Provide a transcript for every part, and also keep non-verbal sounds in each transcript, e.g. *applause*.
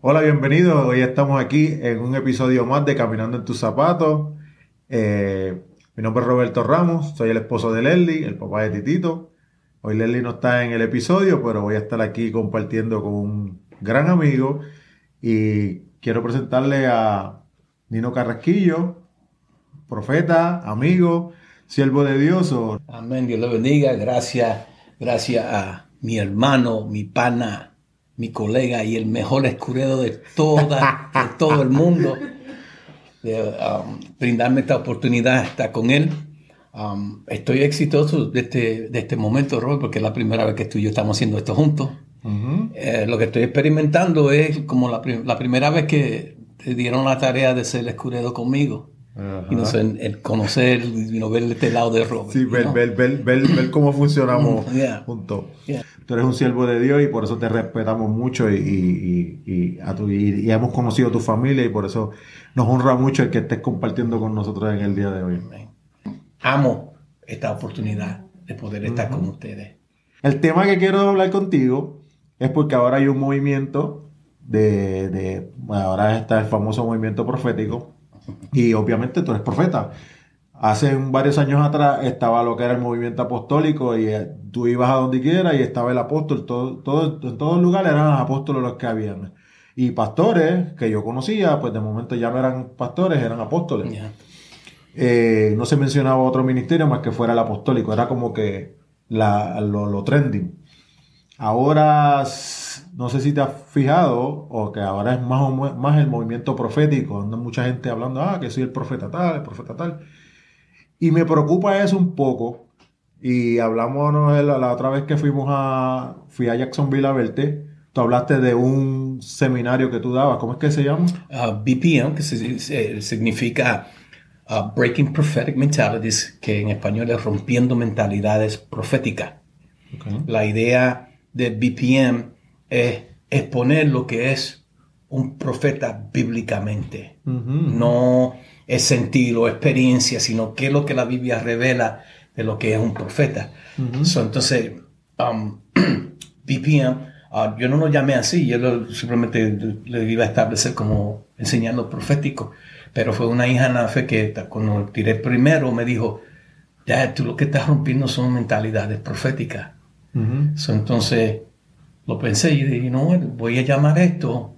Hola, bienvenidos. Hoy estamos aquí en un episodio más de Caminando en tus zapatos. Eh, mi nombre es Roberto Ramos, soy el esposo de Leslie, el papá de Titito. Hoy Leslie no está en el episodio, pero voy a estar aquí compartiendo con un gran amigo y quiero presentarle a Nino Carrasquillo, profeta, amigo, siervo de Dios. Amén, Dios le bendiga. Gracias, gracias a mi hermano, mi pana, mi colega y el mejor escudero de, toda, de todo el mundo, de um, brindarme esta oportunidad de estar con él. Um, estoy exitoso de este, de este momento, Robert, porque es la primera vez que tú y yo estamos haciendo esto juntos. Eh, lo que estoy experimentando es como la, la, primera vez que te dieron la tarea de ser escudero conmigo. Y no sé, el, conocer, y ver este lado de Robert. Sí, ver, ver, ver, ver, cómo funcionamos juntos. Tú eres un siervo de Dios y por eso te respetamos mucho y, y, y, a tu, y, hemos conocido a tu familia y por eso nos honra mucho el que estés compartiendo con nosotros en el día de hoy. Amo esta oportunidad de poder estar con ustedes. El tema que quiero hablar contigo es porque ahora hay un movimiento de, de ahora está el famoso movimiento profético y obviamente tú eres profeta. Hace varios años atrás estaba lo que era el movimiento apostólico y eh, tú ibas a donde quieras y estaba el apóstol. Todo, todo, en todos lugares eran los apóstoles los que habían. Y pastores que yo conocía, pues de momento ya no eran pastores, eran apóstoles. Eh, no se mencionaba otro ministerio más que fuera el apostólico. Era como que la, lo, lo trending. Ahora no sé si te has fijado, o que ahora es más, más el movimiento profético, anda mucha gente hablando, ah, que soy el profeta tal, el profeta tal. Y me preocupa eso un poco. Y hablamos la, otra vez que fuimos a, fui a Jacksonville a verte, tú hablaste de un seminario que tú dabas, ¿cómo es que se llama? Uh, BPM, que significa uh, Breaking Prophetic Mentalities, que en español es rompiendo mentalidades proféticas. La idea de BPM es exponer lo que es un profeta bíblicamente. No es sentir o experiencia, sino qué es lo que la Biblia revela de lo que es un profeta. entonces, um, *clears throat* BPM, uh, yo no lo llamé así, yo simplemente le iba a establecer como enseñando profético, pero fue una hija en la fe que cuando tiré primero me dijo, ya, tú lo que estás rompiendo son mentalidades proféticas. entonces, lo pensé y dije, no, voy a llamar esto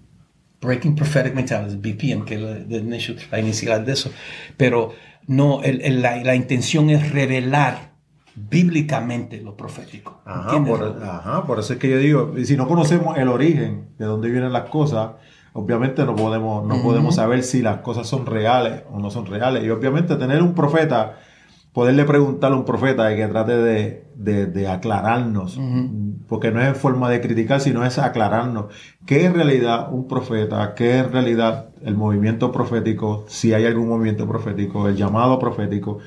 Breaking Prophetic Mentalities, BPM, que es la, inicial de eso. Pero no, la, intención es revelar bíblicamente lo profético. Ajá por, eso es que yo digo, si no conocemos el origen de dónde vienen las cosas, obviamente no podemos, no podemos saber si las cosas son reales o no son reales. Y obviamente tener un profeta poderle preguntar a un profeta y que trate de, aclararnos, porque no es en forma de criticar, sino es aclararnos qué es en realidad un profeta, qué es en realidad el movimiento profético, si hay algún movimiento profético, el llamado profético,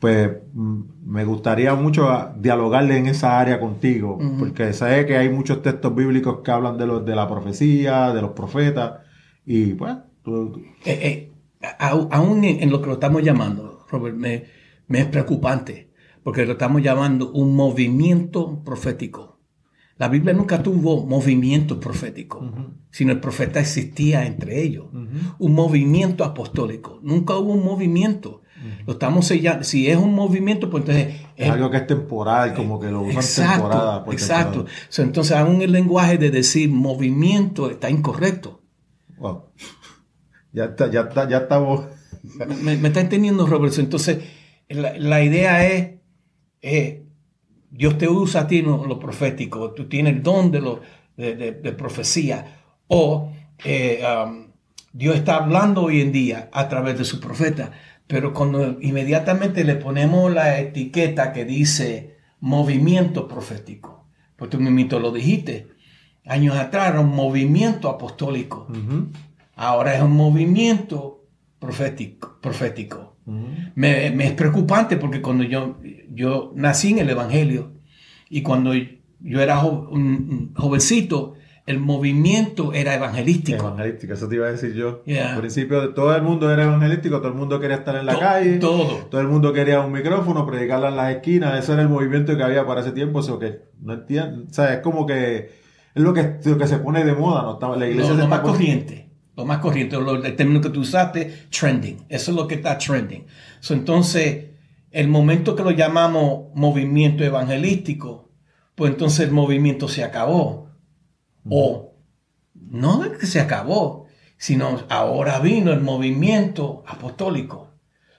pues mm, me gustaría mucho dialogarle en esa área contigo, porque sé que hay muchos textos bíblicos que hablan de, los, de la profecía, de los profetas, y pues... Eh, eh, aún en lo que lo estamos llamando, Robert, me me es preocupante, porque lo estamos llamando un movimiento profético. La Biblia nunca tuvo movimiento profético, sino el profeta existía entre ellos. Un movimiento apostólico. Nunca hubo un movimiento. Lo estamos sellando. Si es un movimiento, pues entonces... Es, algo que es temporal, como que lo usan exacto, temporada. exacto. entonces, aún el lenguaje de decir movimiento está incorrecto. Wow. Ya está, ya está, ya estamos... Me, me está entendiendo, Roberto. Entonces, la, idea es, eh, Dios te usa a ti lo, profético, tú tienes el don de, lo, de, profecía, o eh, um, Dios está hablando hoy en día a través de su profeta, pero cuando inmediatamente le ponemos la etiqueta que dice movimiento profético, pues tú mismo lo dijiste, años atrás era un movimiento apostólico, ahora es un movimiento profético. profético me, es preocupante porque cuando yo, yo nací en el Evangelio y cuando yo era un jovencito, el movimiento era evangelístico. Evangelístico, eso te iba a decir yo. Al principio todo el mundo era evangelístico, todo el mundo quería estar en la calle. Todo. Todo el mundo quería un micrófono, predicarla en las esquinas. Eso era el movimiento que había para ese tiempo. Eso que no entiendo. O sea, es como que es lo que, lo que se pone de moda, ¿no? La iglesia lo, se está más corriente. Lo más corriente, lo- el término que tú usaste, trending. Eso es lo que está trending. So, entonces, el momento que lo llamamos movimiento evangelístico, pues entonces el movimiento se acabó. O no es que se acabó, sino ahora vino el movimiento apostólico.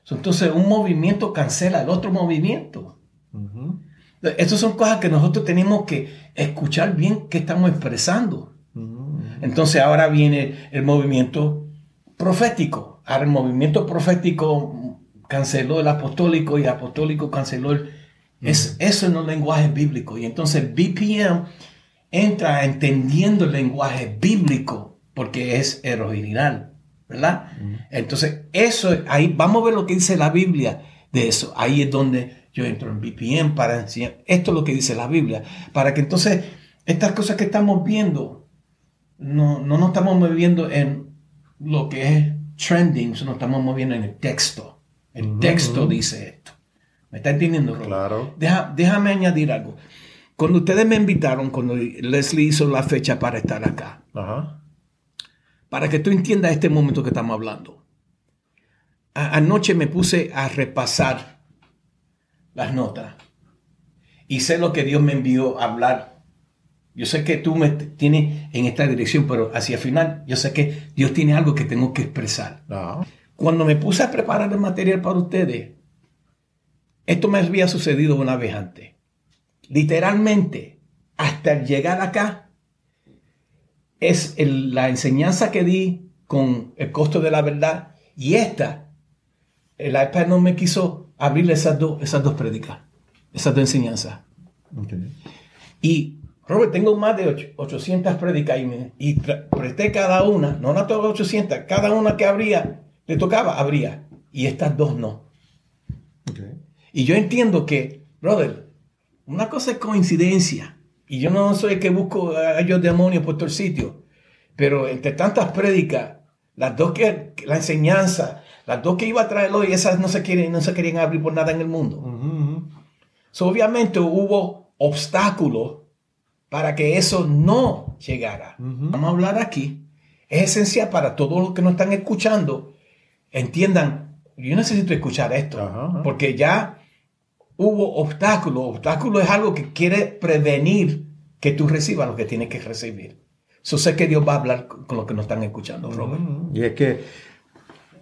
So, entonces, un movimiento cancela el otro movimiento. Estas son cosas que nosotros tenemos que escuchar bien qué estamos expresando. Entonces ahora viene el movimiento profético. Ahora el movimiento profético canceló el apostólico y el apostólico canceló el... Es, eso en los lenguajes bíblicos. Y entonces BPM entra entendiendo el lenguaje bíblico porque es el original, ¿verdad? Entonces eso, ahí vamos a ver lo que dice la Biblia de eso. Ahí es donde yo entro en BPM para enseñar. Esto es lo que dice la Biblia. Para que entonces estas cosas que estamos viendo no, no nos estamos moviendo en lo que es trending, sino nos estamos moviendo en el texto. El texto dice esto. ¿Me está entendiendo, Robert? Claro. Deja- déjame añadir algo. Cuando ustedes me invitaron, cuando Leslie hizo la fecha para estar acá, para que tú entiendas este momento que estamos hablando. A- anoche me puse a repasar las notas y sé lo que Dios me envió a hablar. Yo sé que tú me tienes en esta dirección, pero hacia el final yo sé que Dios tiene algo que tengo que expresar. Cuando me puse a preparar el material para ustedes, esto me había sucedido una vez antes. Literalmente, hasta llegar acá, es el- la enseñanza que di con el costo de la verdad y esta, el iPad no me quiso abrir esas, dos esas dos prédicas, esas dos enseñanzas. Ok. Y, Robert, tengo más de ocho- 800 prédicas y, y presté cada una, no las todas 800, cada una que abría, le tocaba, abría. Y estas dos no. Y yo entiendo que, brother, una cosa es coincidencia. Y yo no soy el que busco a ellos demonios por todo el sitio. Pero entre tantas prédicas, las dos que, la enseñanza, las dos que iba a traer hoy, esas no se, quieren, no se querían abrir por nada en el mundo. So, obviamente hubo obstáculos para que eso no llegara. Vamos a hablar aquí. Es esencial para todos los que nos están escuchando. Entiendan, yo necesito escuchar esto. Porque ya hubo obstáculos. Obstáculo es algo que quiere prevenir que tú recibas lo que tienes que recibir. So, sé que Dios va a hablar con los que nos están escuchando, Robert. Y es que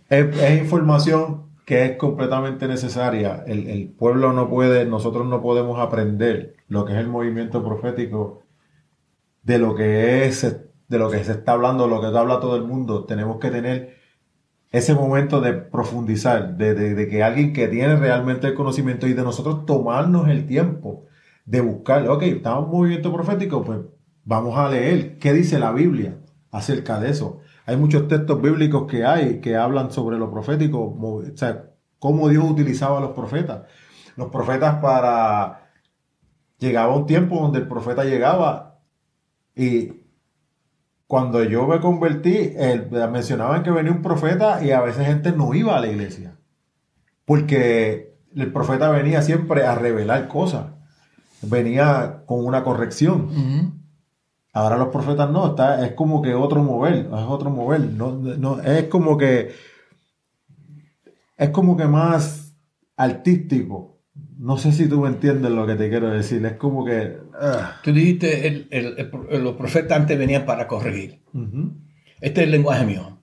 es, es información que es completamente necesaria. El, el pueblo no puede, nosotros no podemos aprender lo que es el movimiento profético de lo que es, de lo que se está hablando, lo que habla todo el mundo. Tenemos que tener ese momento de profundizar, de, que alguien que tiene realmente el conocimiento y de nosotros tomarnos el tiempo de buscar, ok, en un movimiento profético, pues vamos a leer qué dice la Biblia acerca de eso. Hay muchos textos bíblicos que hay que hablan sobre lo profético, o sea, cómo Dios utilizaba a los profetas. Los profetas para... Llegaba un tiempo donde el profeta llegaba y cuando yo me convertí, el- mencionaban que venía un profeta y a veces gente no iba a la iglesia. Porque el profeta venía siempre a revelar cosas. Venía con una corrección. Ahora los profetas no, está, es como que otro mover, es otro mover. No, no, es como que es como que más artístico. No sé si tú me entiendes lo que te quiero decir. Es como que. ah, Tú dijiste, el- el- el- los profetas antes venían para corregir. Este es el lenguaje mío.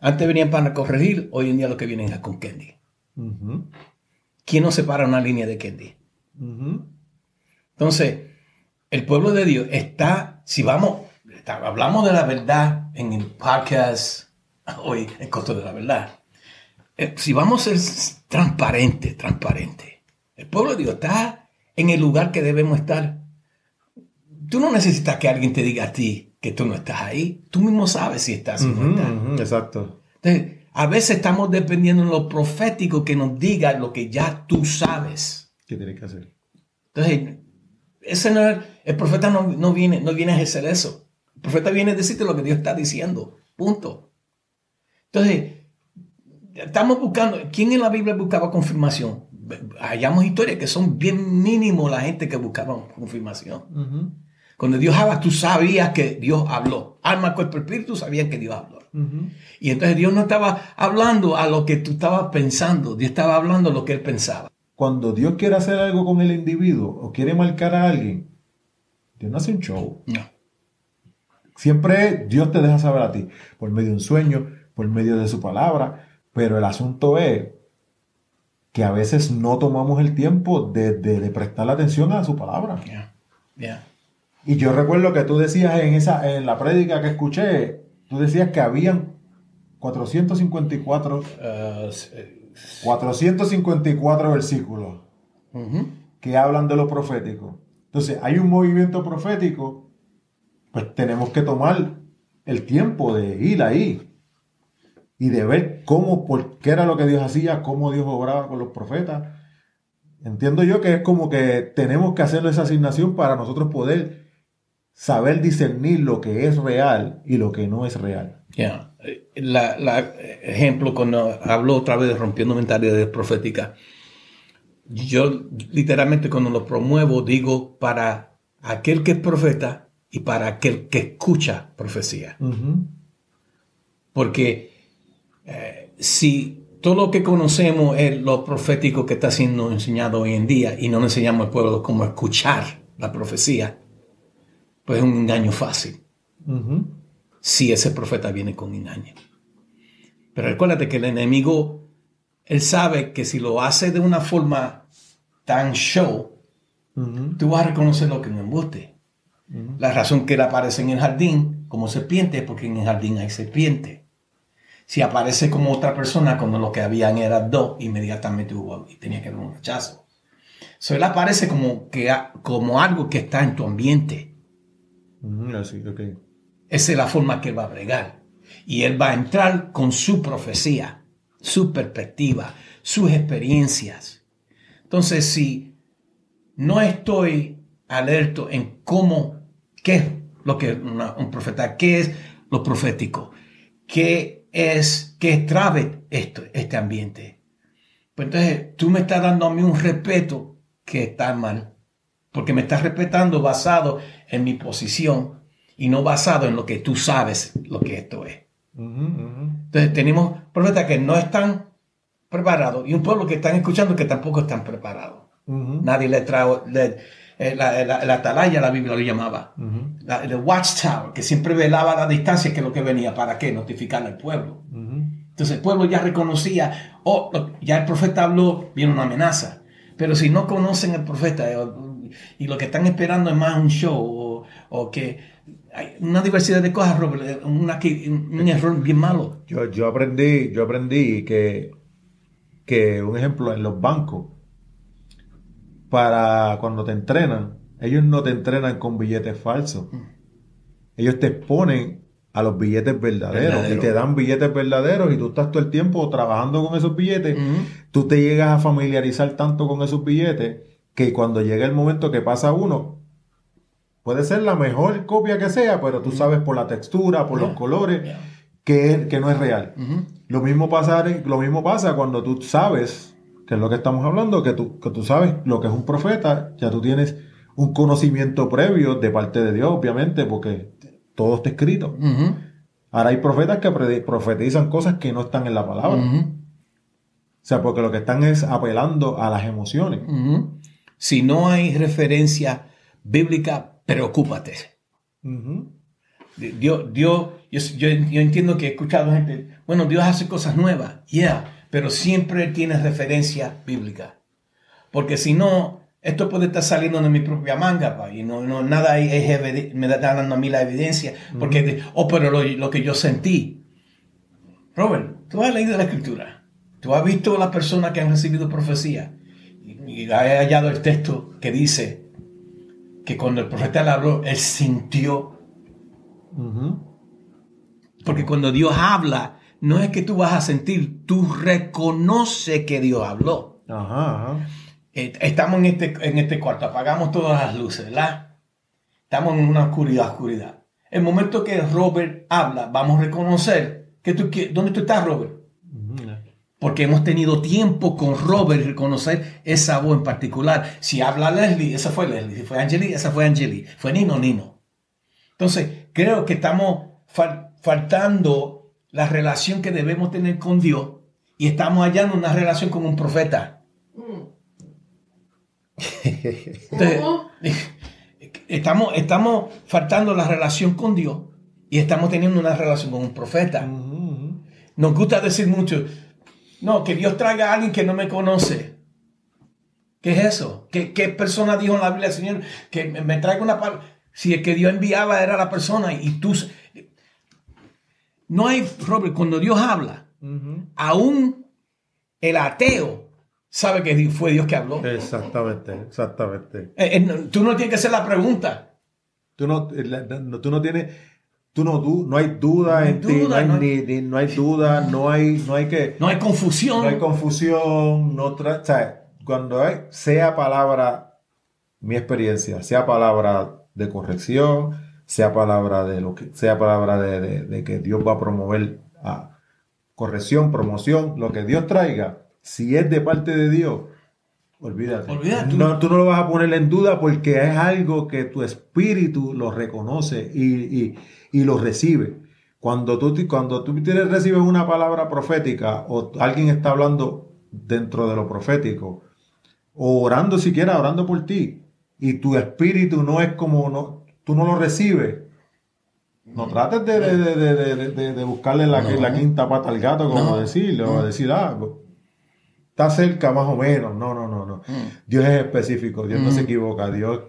Antes venían para corregir, hoy en día lo que vienen es con ujú, ¿Quién nos separa una línea de ujú. Entonces, el pueblo de Dios está, si vamos, está- hablamos de la verdad en el podcast hoy, el costo de la verdad. Eh, si vamos a ser transparentes, transparentes, el pueblo de Dios está en el lugar que debemos estar. Tú no necesitas que alguien te diga a ti que tú no estás ahí. Tú mismo sabes si estás o no estás. exacto. Entonces, a veces estamos dependiendo de lo profético que nos diga lo que ya tú sabes. ¿Qué tienes que hacer? Entonces, ese no es- el profeta no, no viene, no viene a ejercer eso. El profeta viene a decirte lo que Dios está diciendo. Punto. Entonces, estamos buscando. ¿Quién en la Biblia buscaba confirmación? Hallamos historias que son bien mínimo la gente que buscaba confirmación. Cuando Dios habla, tú sabías que Dios habló. Alma, cuerpo, espíritu sabían que Dios habló. Y entonces Dios no estaba hablando a lo que tú estabas pensando, Dios estaba hablando a lo que él pensaba. Cuando Dios quiere hacer algo con el individuo o quiere marcar a alguien, Dios no hace un show. No. Siempre Dios te deja saber a ti, por medio de un sueño, por medio de su palabra, pero el asunto es que a veces no tomamos el tiempo de, de, prestar atención a su palabra. Y yo recuerdo que tú decías en, esa, en la prédica que escuché, tú decías que habían 454, 454 uh, versículos que hablan de lo profético. Entonces, hay un movimiento profético, pues tenemos que tomar el tiempo de ir ahí y de ver cómo, por qué era lo que Dios hacía, cómo Dios obraba con los profetas. Entiendo yo que es como que tenemos que hacerle esa asignación para nosotros poder saber discernir lo que es real y lo que no es real. Ya, la, ejemplo, cuando hablo otra vez de rompiendo mentalidades proféticas, yo literalmente cuando lo promuevo digo para aquel que es profeta y para aquel que escucha profecía. Porque eh, si todo lo que conocemos es lo profético que está siendo enseñado hoy en día y no enseñamos al pueblo cómo escuchar la profecía, pues es un engaño fácil. Si ese profeta viene con engaño. Pero recuérdate que el enemigo, él sabe que si lo hace de una forma tan show, tú vas a reconocer lo que no embuste. La razón que él aparece en el jardín como serpiente es porque en el jardín hay serpiente. Si aparece como otra persona cuando lo que habían era dos, inmediatamente hubo y tenía que haber un rechazo. So, él aparece como, que, como algo que está en tu ambiente. así, okay. Esa es la forma que él va a bregar. Y él va a entrar con su profecía, su perspectiva, sus experiencias. Entonces, si no estoy alerto en cómo, qué es lo que un profeta, qué es lo profético, qué es que trabe esto, este ambiente. Pues entonces tú me estás dando a mí un respeto que está mal, porque me estás respetando basado en mi posición y no basado en lo que tú sabes lo que esto es. Entonces tenemos profetas que no están preparados y un pueblo que están escuchando que tampoco están preparados. Nadie le trae, eh, la, la, atalaya, la Biblia lo llamaba, el watchtower, que siempre velaba a la distancia que es lo que venía, ¿para qué? Notificarle al pueblo. Entonces el pueblo ya reconocía, oh, ya el profeta habló, viene una amenaza. Pero si no conocen al profeta eh, y lo que están esperando es más un show o, que hay una diversidad de cosas, Robert, un error bien malo. Yo, yo aprendí, yo aprendí que, que un ejemplo en los bancos, para cuando te entrenan, ellos no te entrenan con billetes falsos. Mm. Ellos te exponen a los billetes verdaderos y te dan billetes verdaderos y tú estás todo el tiempo trabajando con esos billetes. Mm. Tú te llegas a familiarizar tanto con esos billetes que cuando llega el momento que pasa uno, puede ser la mejor copia que sea, pero tú mm. sabes por la textura, por los colores, que, que, no es real. Mm-hmm. Lo, mismo pasa, lo mismo pasa cuando tú sabes que es lo que estamos hablando, que tú, que tú sabes lo que es un profeta, ya tú tienes un conocimiento previo de parte de Dios, obviamente, porque todo está escrito. Ahora hay profetas que profetizan cosas que no están en la palabra. O sea, porque lo que están es apelando a las emociones. Si no hay referencia bíblica, preocúpate. Dios, Dios yo, yo, entiendo que he escuchado gente, bueno, Dios hace cosas nuevas, yeah, pero siempre tiene referencia bíblica. Porque si no, esto puede estar saliendo de mi propia manga, pa, y no, no nada es, me da dando a mí la evidencia, porque, oh, pero lo, que yo sentí. Robert, tú has leído la escritura, tú has visto a las personas que han recibido profecía, y, has hallado el texto que dice que cuando el profeta le habló, él sintió. Porque cuando Dios habla, no es que tú vas a sentir, tú reconoces que Dios habló. Eh, estamos en este, en este cuarto, apagamos todas las luces, ¿verdad? Estamos en una oscuridad, oscuridad. El momento que Robert habla, vamos a reconocer que tú, ¿dónde tú estás, Robert? porque hemos tenido tiempo con Robert reconocer esa voz en particular. Si habla Leslie, esa fue Leslie. Si fue Angeli, esa fue Angeli. Fue Nino, Nino. Entonces, creo que estamos faltando la relación que debemos tener con Dios y estamos hallando una relación con un profeta. estamos, estamos faltando la relación con Dios y estamos teniendo una relación con un profeta. Nos gusta decir mucho, no, que Dios traiga a alguien que no me conoce. ¿Qué es eso? ¿Qué, persona dijo en la Biblia, Señor, que me traiga una palabra? Si el que Dios enviaba era la persona y tú... No hay, Robert, cuando Dios habla, aún el ateo sabe que fue Dios que habló. Exactamente, exactamente. Eh, eh, tú no tienes que hacer la pregunta. Tú no, tú no tienes Tú no, no hay duda en ti, no hay, no hay, duda, no hay, no hay que... No hay confusión. No hay confusión, no o sea, cuando hay, sea palabra, mi experiencia, sea palabra de corrección, sea palabra de lo que, sea palabra de, que Dios va a promover a corrección, promoción, lo que Dios traiga, si es de parte de Dios, olvídate. olvídate. No, tú no lo vas a poner en duda porque es algo que tu espíritu lo reconoce y y lo recibe. Cuando tú, cuando tú recibes una palabra profética o alguien está hablando dentro de lo profético, o orando siquiera, orando por ti, y tu espíritu no es como, no, tú no lo recibes, no trates de, buscarle la, quinta pata al gato, como decirle, o decir, ah, está cerca más o menos. No, no, no, no. Mm. Dios es específico, Dios no se mm. equivoca, Dios,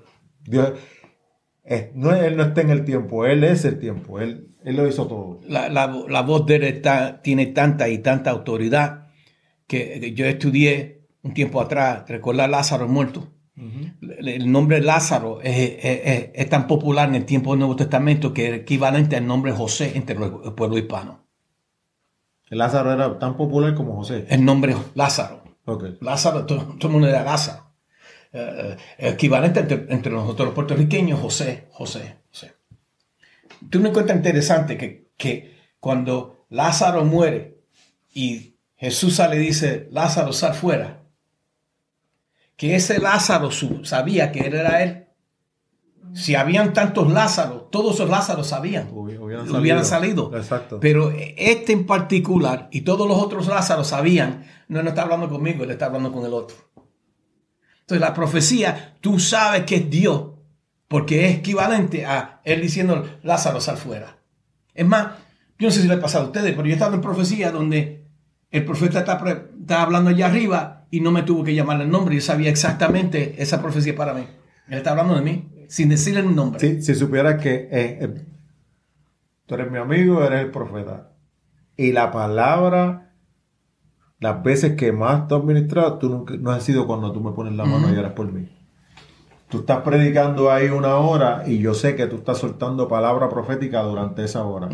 Dios, no, él no está en el tiempo, Él es el tiempo, Él, él lo hizo todo. La, voz de Él está, tiene tanta y tanta autoridad que yo estudié un tiempo atrás, recordar Lázaro muerto. El nombre Lázaro es, tan popular en el tiempo del Nuevo Testamento que es equivalente al nombre José entre el pueblo hispano. Lázaro era tan popular como José. El nombre Lázaro. Lázaro, todo, todo el mundo era Lázaro. Eh, equivalente entre, nosotros los puertorriqueños, José, José, José. Tú me encuentras interesante que, que cuando Lázaro muere y Jesús sale y dice, Lázaro, sal fuera, que ese Lázaro sabía que él era él. Si habían tantos Lázaros, todos esos Lázaros sabían, hubieran salido. Pero este en particular y todos los otros Lázaros sabían, no, no está hablando conmigo, él está hablando con el otro. Entonces la profecía, tú sabes que es Dios, porque es equivalente a él diciendo, Lázaro, sal fuera. Es más, yo no sé si le ha pasado a ustedes, pero yo he estado en profecía donde el profeta está, hablando allá arriba y no me tuvo que llamar el nombre. Yo sabía exactamente esa profecía para mí. Él está hablando de mí sin decirle el nombre. Sí, si supiera que eh, eh, tú eres mi amigo, eres el profeta. Y la palabra las veces que más te has ministrado, tú nunca, no has sido cuando tú me pones la mano y eres por mí. Tú estás predicando ahí una hora y yo sé que tú estás soltando palabra profética durante esa hora.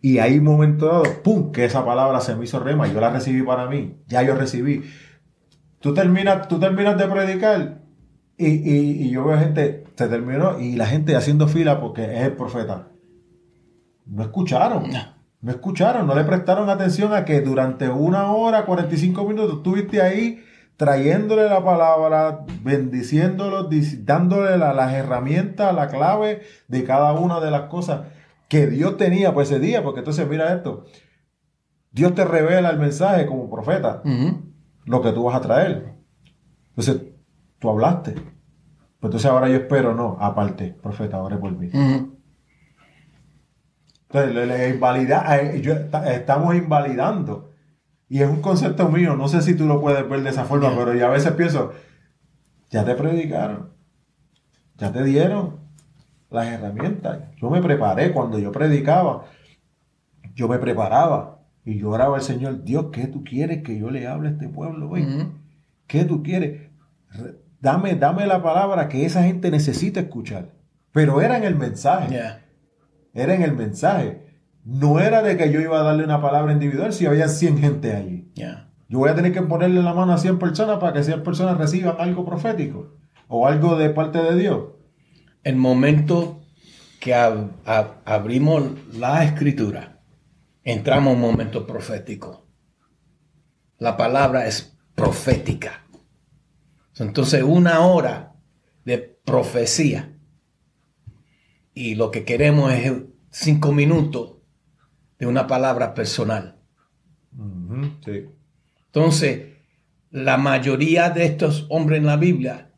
Y hay un momento dado, ¡pum!, que esa palabra se me hizo rema, yo la recibí para mí, ya yo recibí. Tú terminas, tú terminas de predicar y, y, yo veo gente, se terminó y la gente haciendo fila porque es el profeta. No escucharon. No escucharon, no le prestaron atención a que durante una hora, 45 minutos, estuviste ahí trayéndole la palabra, bendiciéndolo, dándole las herramientas, la clave de cada una de las cosas que Dios tenía por ese día. Porque entonces, mira esto, Dios te revela el mensaje como profeta, lo que tú vas a traer. Entonces, tú hablaste. Pues entonces ahora yo espero, no, aparte, profeta, ore por mí. Entonces, la invalida, eh, estamos invalidando. Y es un concepto mío, no sé si tú lo puedes ver de esa forma, pero yo a veces pienso, ya te predicaron, ya te dieron las herramientas. Yo me preparé cuando yo predicaba, yo me preparaba y yo oraba al Señor, Dios, ¿qué tú quieres que yo le hable a este pueblo hoy? ¿Qué tú quieres? Dame, dame la palabra que esa gente necesita escuchar. Pero era en el mensaje era en el mensaje. No era de que yo iba a darle una palabra individual si había 100 gente allí. Yo voy a tener que ponerle la mano a 100 personas para que 100 personas reciban algo profético o algo de parte de Dios. El momento que abrimos la escritura, entramos en un momento profético. la palabra es profética. Entonces, una hora de profecía. Y lo que queremos es cinco minutos de una palabra personal. Entonces, la mayoría de estos hombres en la Biblia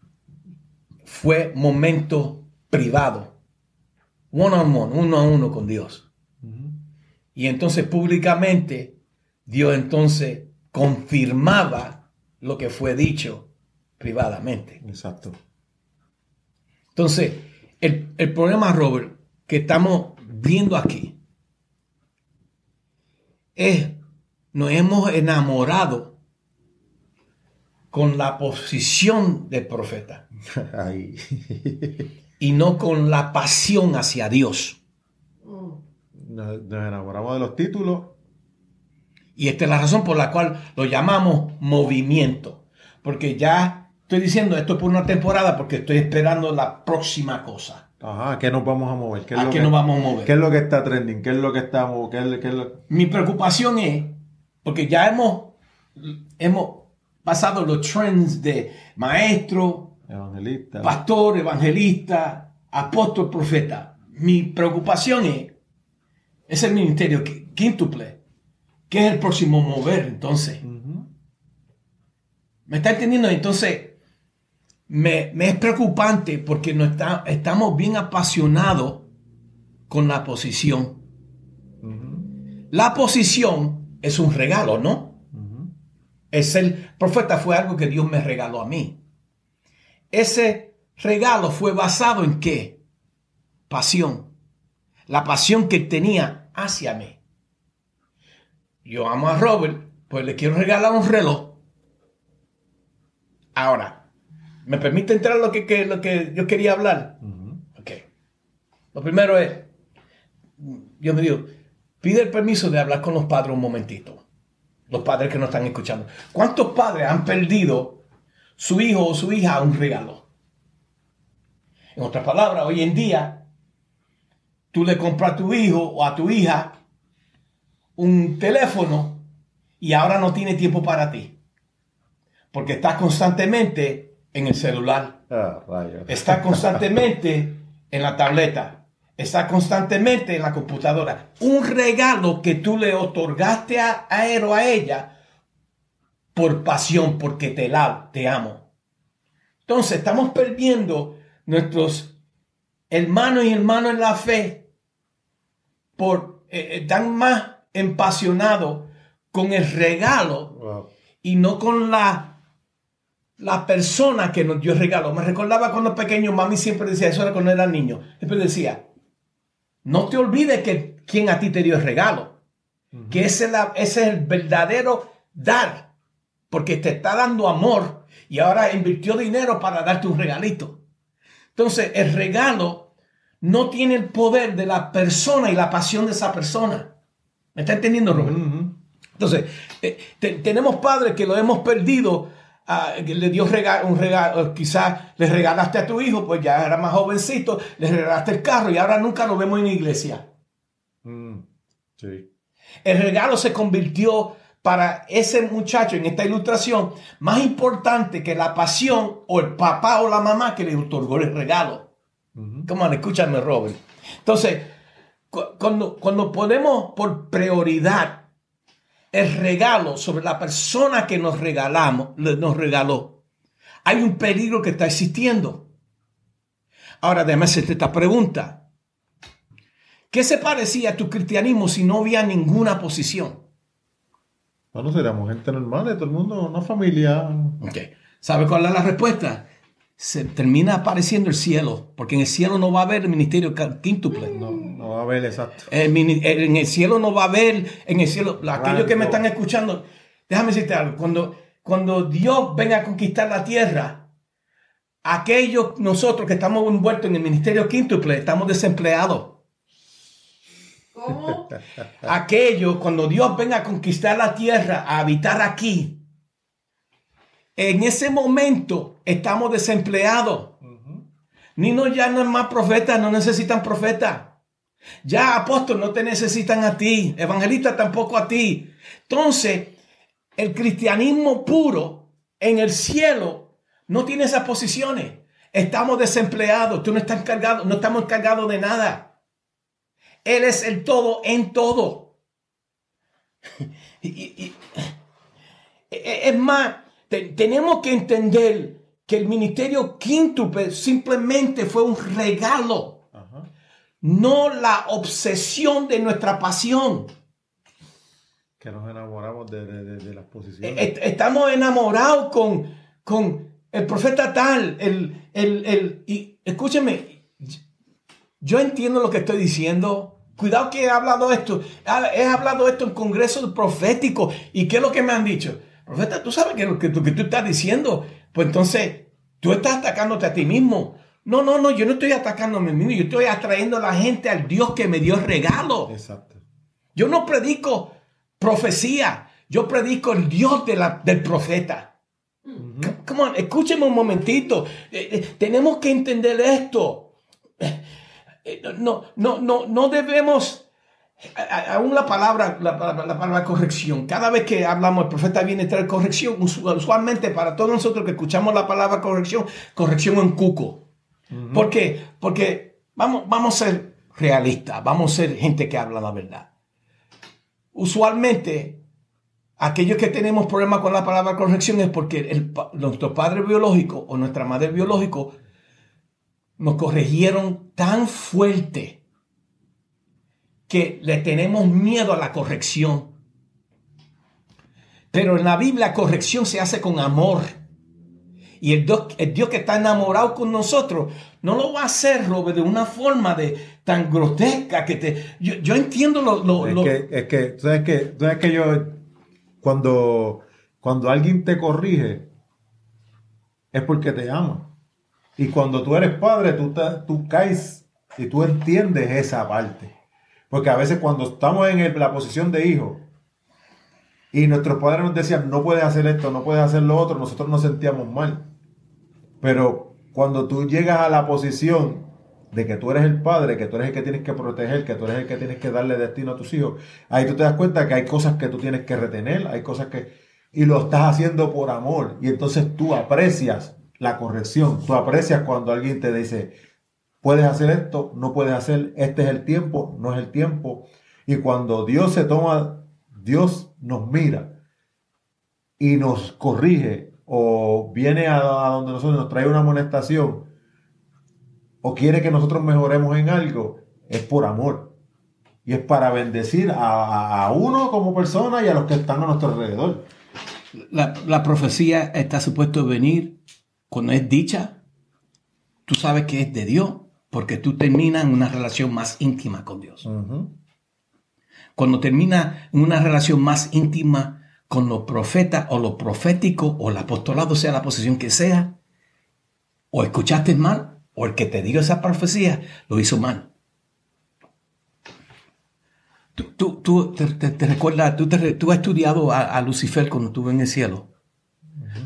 fue momento privado, one on one, uno a uno con Dios. Y entonces públicamente Dios entonces confirmaba lo que fue dicho privadamente. Exacto. Entonces, el, el problema, Robert, que estamos viendo aquí es, nos hemos enamorado con la posición del profeta. *laughs* y no con la pasión hacia Dios. Nos, enamoramos de los títulos. Y esta es la razón por la cual lo llamamos movimiento. Porque ya estoy diciendo esto por una temporada porque estoy esperando la próxima cosa. Ajá, ¿a qué nos vamos a mover? ¿Qué ¿A qué nos vamos a mover? ¿Qué es lo que está trending? ¿Qué es lo que estamos? Qué es, Mi preocupación es, porque ya hemos, hemos pasado los trends de maestro, evangelista, pastor, evangelista, apóstol, profeta. Mi preocupación es, es el ministerio quíntuple. ¿Qué es el próximo mover entonces? ¿Me está entendiendo? Entonces, me, es preocupante porque no está, estamos bien apasionados con la posición. La posición es un regalo, ¿no? Es el profeta fue algo que Dios me regaló a mí. Ese regalo fue basado en qué? Pasión. La pasión que tenía hacia mí. Yo amo a Robert, pues le quiero regalar un reloj. Ahora, ¿me permite entrar lo que, lo que yo quería hablar? Ok. Lo primero es, yo me digo, pide el permiso de hablar con los padres un momentito. Los padres que nos están escuchando. ¿Cuántos padres han perdido su hijo o su hija un regalo? En otras palabras, hoy en día, tú le compras a tu hijo o a tu hija un teléfono y ahora no tiene tiempo para ti. Porque estás constantemente en el celular. Ah, está constantemente en la tableta está constantemente en la computadora. Un regalo que tú le otorgaste a, él o a ella por pasión, porque te la, te amo. Entonces estamos perdiendo nuestros hermanos y hermanos en la fe por eh, eh más empasionados con el regalo y no con la la persona que nos dio el regalo. Me recordaba cuando pequeño, mami siempre decía, eso era cuando era niño, siempre decía, no te olvides que quien a ti te dio el regalo. Que ese, es el verdadero dar. Porque te está dando amor y ahora invirtió dinero para darte un regalito. Entonces, el regalo no tiene el poder de la persona y la pasión de esa persona. ¿Me está entendiendo, Robert? Entonces, eh, tenemos padres que lo hemos perdido le dio un regalo, quizás le regalaste a tu hijo, pues ya era más jovencito, le regalaste el carro y ahora nunca lo vemos en iglesia. Mm, el regalo se convirtió para ese muchacho en esta ilustración más importante que la pasión o el papá o la mamá que le otorgó el regalo. ¿Cómo escúchame, Robert? Entonces, cuando, cuando ponemos por prioridad el regalo sobre la persona que nos regalamos, nos regaló, hay un peligro que está existiendo. Ahora, déjame hacerte esta pregunta. ¿Qué se parecía a tu cristianismo si no había ninguna posición? Bueno, seríamos gente normal, de todo el mundo, una familia. Ok. ¿Sabe cuál es la respuesta? Se termina apareciendo el cielo, porque en el cielo no va a haber el ministerio quíntuple. No, no va a haber, exacto. en el cielo no va a haber, en el cielo, aquellos que me están escuchando, déjame decirte algo, cuando, cuando Dios venga a conquistar la tierra, aquellos nosotros que estamos envueltos en el ministerio quíntuple, estamos desempleados. ¿Cómo? *laughs* Aquellos, cuando Dios venga a conquistar la tierra, a habitar aquí, en ese momento estamos desempleados. Niños ya no es más profeta, no necesitan profeta. Ya apóstol no te necesitan a ti, evangelista tampoco a ti. Entonces, el cristianismo puro en el cielo no tiene esas posiciones. Estamos desempleados, tú no estás encargado, no estamos encargados de nada. Él es el todo en todo. *laughs* es más, tenemos que entender que el ministerio quíntuple simplemente fue un regalo, no la obsesión de nuestra pasión. Que nos enamoramos de, las posiciones. E, estamos enamorados con, con el profeta tal, el, el, y escúcheme, yo entiendo lo que estoy diciendo. Cuidado que he hablado esto, he hablado esto en congresos proféticos. ¿Y qué es lo que me han dicho? Profeta, tú sabes que lo que, tú estás diciendo, pues entonces tú estás atacándote a ti mismo. No, no, no, yo no estoy atacándome a mí mismo, yo estoy atrayendo a la gente al Dios que me dio el regalo. Exacto. Yo no predico profecía, yo predico el Dios de la, del profeta. Come on, escúcheme un momentito. Eh, eh, tenemos que entender esto. Eh, no, no, no, no debemos aún la palabra, la, palabra corrección, cada vez que hablamos, el profeta viene a traer corrección, usualmente para todos nosotros que escuchamos la palabra corrección, corrección en cuco. ¿Por qué? Porque vamos, vamos a ser realistas, vamos a ser gente que habla la verdad. Usualmente, aquellos que tenemos problemas con la palabra corrección es porque nuestro padre biológico o nuestra madre biológico nos corrigieron tan fuerte que le tenemos miedo a la corrección. Pero en la Biblia corrección se hace con amor. Y el Dios, el Dios que está enamorado con nosotros no lo va a hacer, Robert, de una forma de tan grotesca que te... Yo, entiendo lo... es, Que, es que, ¿sabes que, ¿sabes que yo... Cuando, cuando alguien te corrige, es porque te ama. Y cuando tú eres padre, tú, tú caes y tú entiendes esa parte. Porque a veces cuando estamos en la posición de hijo y nuestros padres nos decían, no puedes hacer esto, no puedes hacer lo otro, nosotros nos sentíamos mal. Pero cuando tú llegas a la posición de que tú eres el padre, que tú eres el que tienes que proteger, que tú eres el que tienes que darle destino a tus hijos, ahí tú te das cuenta que hay cosas que tú tienes que retener, hay cosas que... Y lo estás haciendo por amor. Y entonces tú aprecias la corrección, tú aprecias cuando alguien te dice, puedes hacer esto, no puedes hacer, este es el tiempo, no es el tiempo. Y cuando Dios se toma, Dios nos mira y nos corrige o viene a, donde nosotros nos trae una amonestación o quiere que nosotros mejoremos en algo, es por amor. Y es para bendecir a, uno como persona y a los que están a nuestro alrededor. La, la profecía está supuesto venir cuando es dicha. Tú sabes que es de Dios porque tú terminas en una relación más íntima con Dios. Cuando terminas en una relación más íntima con los profetas o lo profético o el apostolado, sea la posición que sea, o escuchaste mal, o el que te dio esa profecía lo hizo mal. Tú, te, recuerdas, tú, has estudiado a, Lucifer cuando estuvo en el cielo.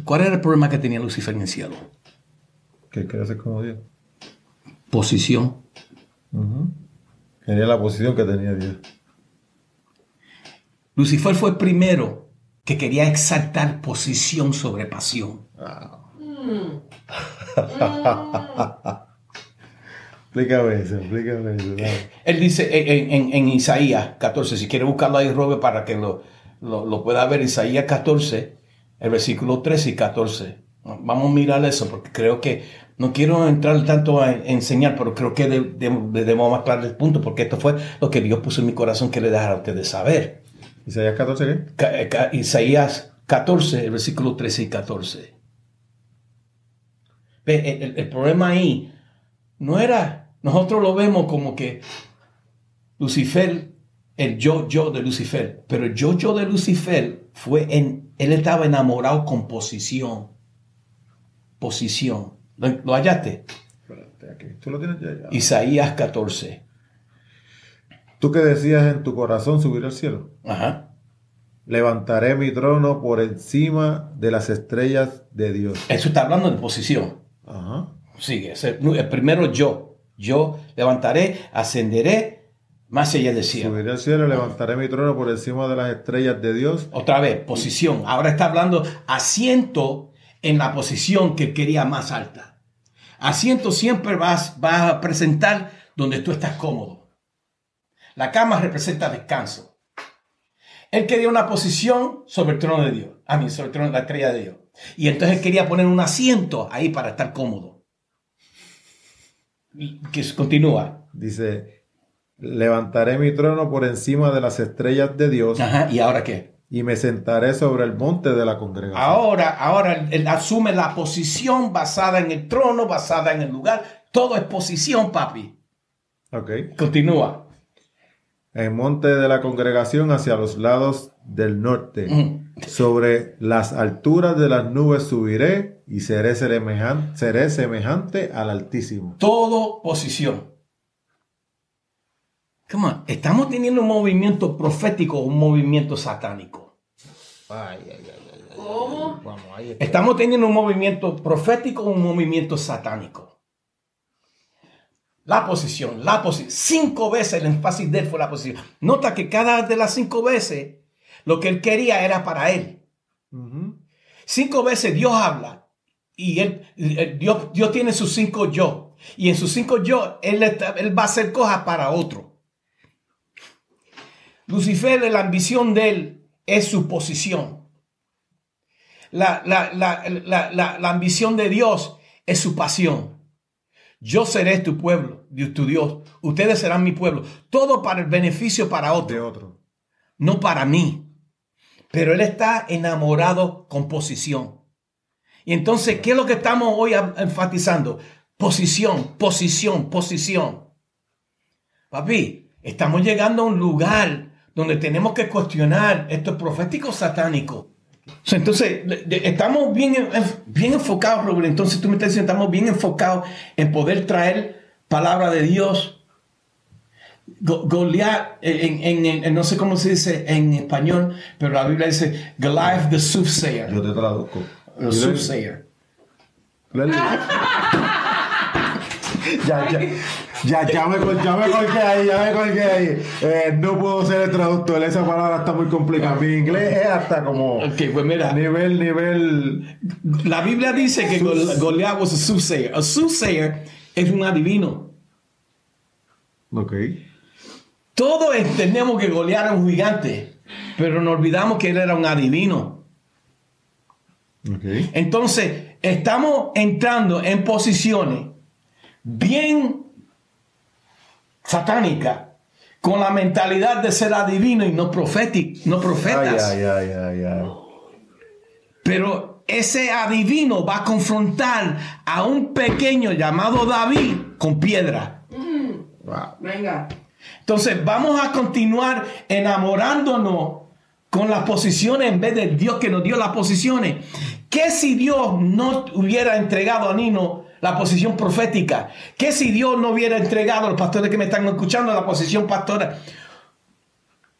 ¿Cuál era el problema que tenía Lucifer en el cielo? Que quería ser como Dios posición. Tenía la posición que tenía Dios. Lucifer fue el primero que quería exaltar posición sobre pasión. *laughs* explícame eso, explícame eso. Él dice en, Isaías 14, si quiere buscarlo ahí, Robert, para que lo, lo, pueda ver, Isaías 14, el versículo 13 y 14. Vamos a mirar eso porque creo que no quiero entrar tanto a enseñar, pero creo que debemos aclarar el punto, porque esto fue lo que Dios puso en mi corazón que le dejara a ustedes saber. Isaías 14, ¿qué? Eh, Isaías 14, el versículo 13 y 14. El, el, problema ahí no era, nosotros lo vemos como que Lucifer, el yo-yo de Lucifer, pero el yo-yo de Lucifer fue en, él estaba enamorado con posición. Posición. ¿Lo, hallaste? ¿Tú lo tienes ya, Isaías 14. Tú que decías en tu corazón subir al cielo. Ajá. Levantaré mi trono por encima de las estrellas de Dios. Eso está hablando de posición. Ajá. Sigue. El primero yo. Yo levantaré, ascenderé, Más ella decía. Subiré al cielo, levantaré mi trono por encima de las estrellas de Dios. Otra vez, posición. Ahora está hablando asiento en la posición que quería más alta. Asiento siempre vas, vas a presentar donde tú estás cómodo. La cama representa descanso. Él quería una posición sobre el trono de Dios. A mí, sobre el trono de la estrella de Dios. Y entonces él quería poner un asiento ahí para estar cómodo. Que continúa. Dice, levantaré mi trono por encima de las estrellas de Dios. Ajá, ¿y ahora qué? Y me sentaré sobre el monte de la congregación. Ahora, ahora él asume la posición basada en el trono, basada en el lugar. Todo es posición, papi. Ok. Continúa. El monte de la congregación hacia los lados del norte. Sobre las alturas de las nubes subiré y seré semejante, seré semejante al Altísimo. Todo posición. Come on. ¿Estamos teniendo un movimiento profético o un movimiento satánico? ¿Cómo? ¿Estamos teniendo un movimiento profético o un movimiento satánico? La posición, la posición. Cinco veces el énfasis de él fue la posición. Nota que cada de las cinco veces lo que él quería era para él. Cinco veces Dios habla y él, él- Dios, Dios tiene sus cinco yo. Y en sus cinco yo, él, él va a hacer cosas para otro. Lucifer, la ambición de él es su posición. La, la- la- la- ambición de Dios es su pasión. Yo seré tu pueblo, tu Dios. Ustedes serán mi pueblo. Todo para el beneficio para otro De otro. no para mí. Pero él está enamorado con posición. Y entonces, ¿qué es lo que estamos hoy enfatizando? Posición, posición, posición. Papi, estamos llegando a un lugar donde tenemos que cuestionar estos proféticos satánicos. O sea, Entonces, estamos bien, en- bien enfocados, Robert. Entonces, tú me estás diciendo, estamos bien enfocados en poder traer palabra de Dios Go- Goliat, en, en- en- en- no sé cómo se dice en español, pero la Biblia dice Goliath the soothsayer. Yo te traduzco. The soothsayer. *laughs* *laughs* Ya, ya, ya, ya me, ya me colgué ahí, ya me colgué ahí. Eh, no puedo ser el traductor, esa palabra está muy complicada. Mi inglés es hasta como Ok, pues mira, nivel, nivel. la Biblia dice que Gol- Goliath was a soothsayer. A soothsayer es un adivino. Ok. Todos entendemos que Goliat era un gigante, pero nos olvidamos que él era un adivino. Ok. Entonces, estamos entrando en posiciones bien satánicas con la mentalidad de ser adivino y no, profético, no Ay, profetas. ay, ay, ay, ay. Pero ese adivino va a confrontar a un pequeño llamado David con piedra. Wow. Venga. Entonces vamos a continuar enamorándonos con las posiciones en vez de Dios que nos dio las posiciones. ¿Qué si Dios no hubiera entregado a Nino la posición profética? ¿Qué si Dios no hubiera entregado a los pastores que me están escuchando la posición pastora?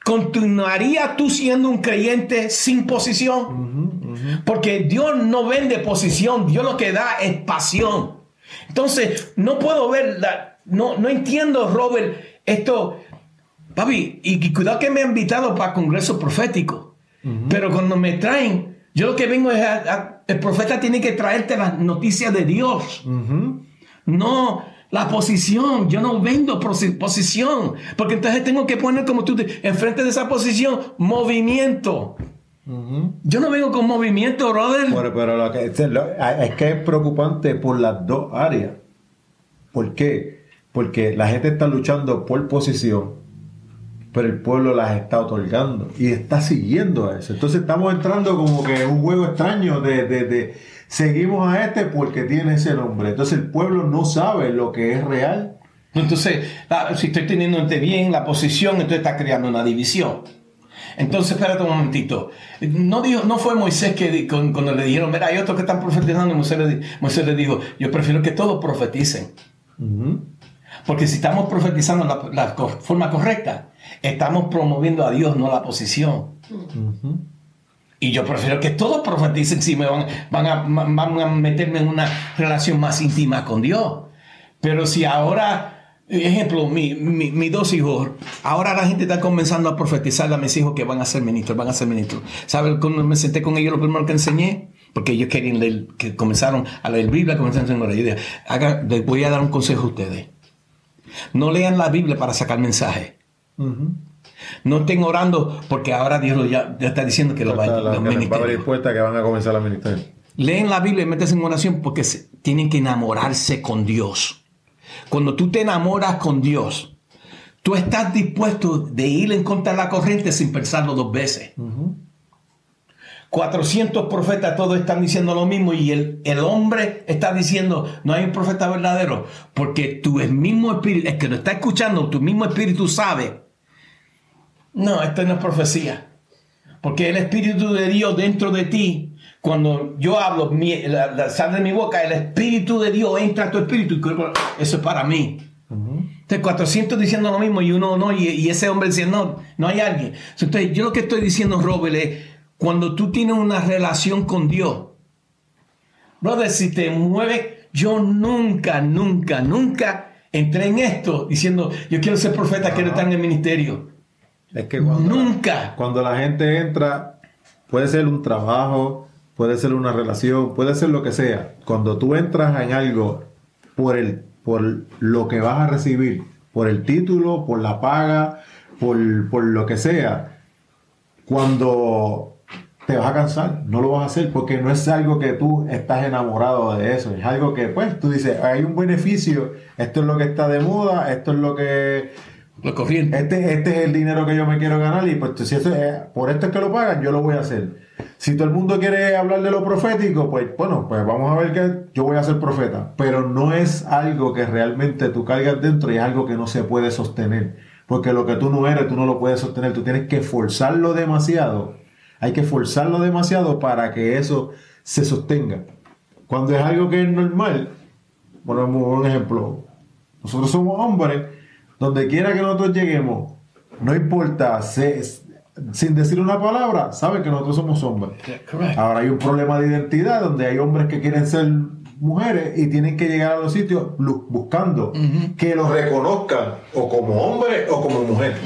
¿Continuaría tú siendo un creyente sin posición? Porque Dios no vende posición, Dios lo que da es pasión. Entonces, no puedo ver, la- no, no entiendo, Robert, esto, papi, y, y cuidado que me han invitado para congreso profético, pero cuando me traen, yo lo que vengo es, a- a- el profeta tiene que traerte las noticias de Dios. No, la posición. Yo no vendo posi- posición. Porque entonces tengo que poner, como tú, te- enfrente de esa posición, movimiento. Yo no vengo con movimiento, brother. Pero, pero lo que, es, lo- es que es preocupante por las dos áreas. ¿Por qué? Porque la gente está luchando por posición, pero el pueblo las está otorgando y está siguiendo a eso. Entonces estamos entrando como que en un juego extraño de, de- de seguimos a este porque tiene ese nombre. Entonces el pueblo no sabe lo que es real. Entonces, la- si estoy teniendo bien la posición, entonces está creando una división. Entonces, espérate un momentito. No, dijo, no fue Moisés que cuando le dijeron, mira, hay otros que están profetizando, Moisés le, Moisés le dijo, yo prefiero que todos profeticen. Ujú. Porque si estamos profetizando la, la forma correcta, estamos promoviendo a Dios, no la posición. Y yo prefiero que todos profeticen si me van, van, a, van a meterme en una relación más íntima con Dios. Pero si ahora Ejemplo, mi, mi- mis dos hijos. Ahora la gente está comenzando a profetizar a mis hijos que van a ser ministros, van a ser ministros. ¿Sabes cuando me senté con ellos lo primero que enseñé? Porque ellos querían leer, que comenzaron a leer Biblia, comenzaron a haga- les voy a dar un consejo a ustedes. No lean la Biblia para sacar mensajes. No estén orando porque ahora Dios lo ya, ya está diciendo que lo va, la- los que les va a abrir puertas que van a comenzar a ministrar. Leen la Biblia y metes en oración porque se- tienen que enamorarse con Dios. Cuando tú te enamoras con Dios, tú estás dispuesto de ir en contra de la corriente sin pensarlo dos veces. 400 profetas todos están diciendo lo mismo y el, el hombre está diciendo no hay un profeta verdadero porque tu el mismo espíritu, el que lo está escuchando, tu mismo espíritu sabe. No, esto no es profecía. Porque el Espíritu de Dios dentro de ti, cuando yo hablo, mi- la, la- sale de mi boca, el Espíritu de Dios entra a tu espíritu. y Eso es para mí. Entonces, 400 diciendo lo mismo y uno no, y, y ese hombre diciendo, no, no hay alguien. Entonces, yo lo que estoy diciendo, Robert, es cuando tú tienes una relación con Dios, brother, si te mueve, yo nunca, nunca, nunca entré en esto diciendo, yo quiero ser profeta, quiero estar en el ministerio. Es que cuando, Nunca. cuando la gente entra, puede ser un trabajo, puede ser una relación, puede ser lo que sea. Cuando tú entras en algo por el, por lo que vas a recibir, por el título, por la paga, por, por lo que sea, cuando te vas a cansar, no lo vas a hacer porque no es algo que tú estás enamorado de eso, es algo que pues tú dices, hay un beneficio, esto es lo que está de moda, esto es lo que Este, este es el dinero que yo me quiero ganar y pues si eso es- por esto es que lo pagan, yo lo voy a hacer. Si todo el mundo quiere hablar de lo profético, pues bueno, pues vamos a ver que yo voy a ser profeta. Pero no es algo que realmente tú cargas dentro y es algo que no se puede sostener. Porque lo que tú no eres, tú no lo puedes sostener. Tú tienes que forzarlo demasiado. Hay que forzarlo demasiado para que eso se sostenga. Cuando es algo que es normal, ponemos un ejemplo. Nosotros somos hombres, donde quiera que nosotros lleguemos, no importa, se- sin decir una palabra, saben que nosotros somos hombres. Ahora hay un problema de identidad donde hay hombres que quieren ser mujeres y tienen que llegar a los sitios buscando que los reconozcan o como hombre o como mujer.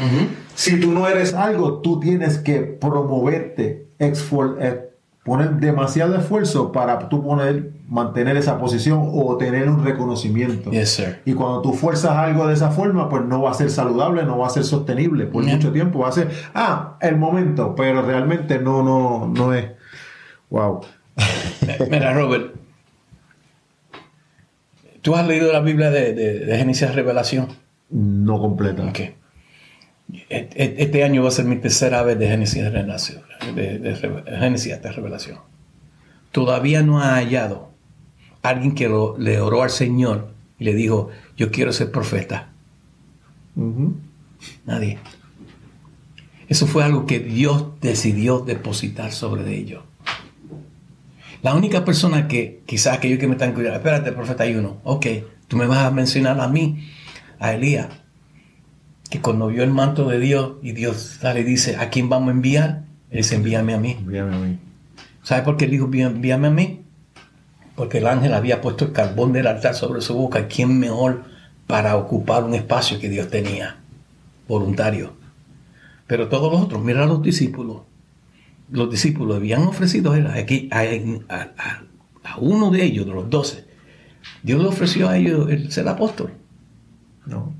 Si tú no eres algo, tú tienes que promoverte, exfor- eh, poner demasiado esfuerzo para tú poner, mantener esa posición o tener un reconocimiento. Yes, sir. Y cuando tú fuerzas algo de esa forma, pues no va a ser saludable, no va a ser sostenible por Yeah. mucho tiempo. Va a ser, ah, el momento, pero realmente no, no, no es. Wow. *laughs* Mira, Robert, ¿tú has leído la Biblia de, de, de Génesis Revelación? No completa. Ok. Este año va a ser mi tercera vez de Génesis. De, de Génesis hasta Revelación. Todavía no ha hallado alguien que lo- le oró al Señor y le dijo, yo quiero ser profeta. Nadie. Eso fue algo que Dios decidió depositar sobre de ellos. La única persona que quizás aquellos que me están cuidando, espérate, profeta, hay uno. Ok, tú me vas a mencionar a mí, a Elías, que cuando vio el manto de Dios y Dios sale y dice, ¿a quién vamos a enviar? Él dice, envíame a mí. Envíame a mí. ¿Sabe por qué él dijo, "Enví- envíame a mí? Porque el ángel había puesto el carbón del altar sobre su boca. ¿Quién mejor para ocupar un espacio que Dios tenía? Voluntario. Pero todos los otros, mira a los discípulos. Los discípulos habían ofrecido aquí, a- a uno de ellos, de los doce. Dios le ofreció a ellos el ser apóstol. No.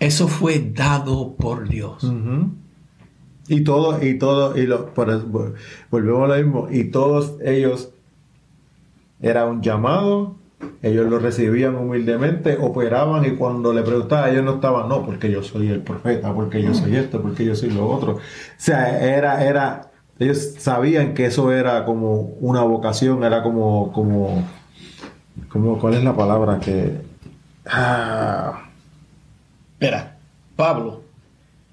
Eso fue dado por Dios. Y todo, y todo, y lo, volvemos a lo mismo, y todos ellos era un llamado, ellos lo recibían humildemente, operaban y cuando le preguntaba, ellos no estaban, no, porque yo soy el profeta, porque yo soy esto, porque yo soy lo otro. O sea, era, era, ellos sabían que eso era como una vocación, era como, como, como, ¿cuál es la palabra que? Ah, Mira, Pablo,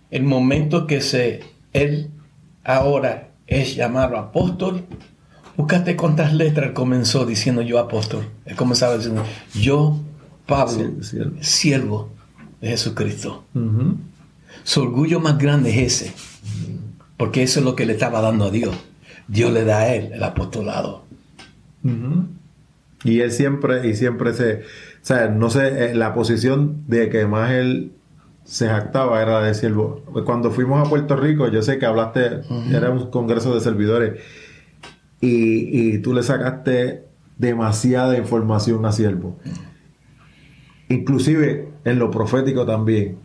el momento que se él ahora es llamado apóstol, búscate cuántas letras él comenzó diciendo yo apóstol. Él comenzaba diciendo yo, Pablo, Sí, siervo. de Jesucristo. Su orgullo más grande es ese, porque eso es lo que le estaba dando a Dios. Dios le da a él el apostolado. Y él siempre, y siempre se, O sea, no sé, eh, la posición de que más él se jactaba era de siervo. Cuando fuimos a Puerto Rico, yo sé que hablaste, era un congreso de servidores, y, y tú le sacaste demasiada información a siervo. Inclusive en lo profético también.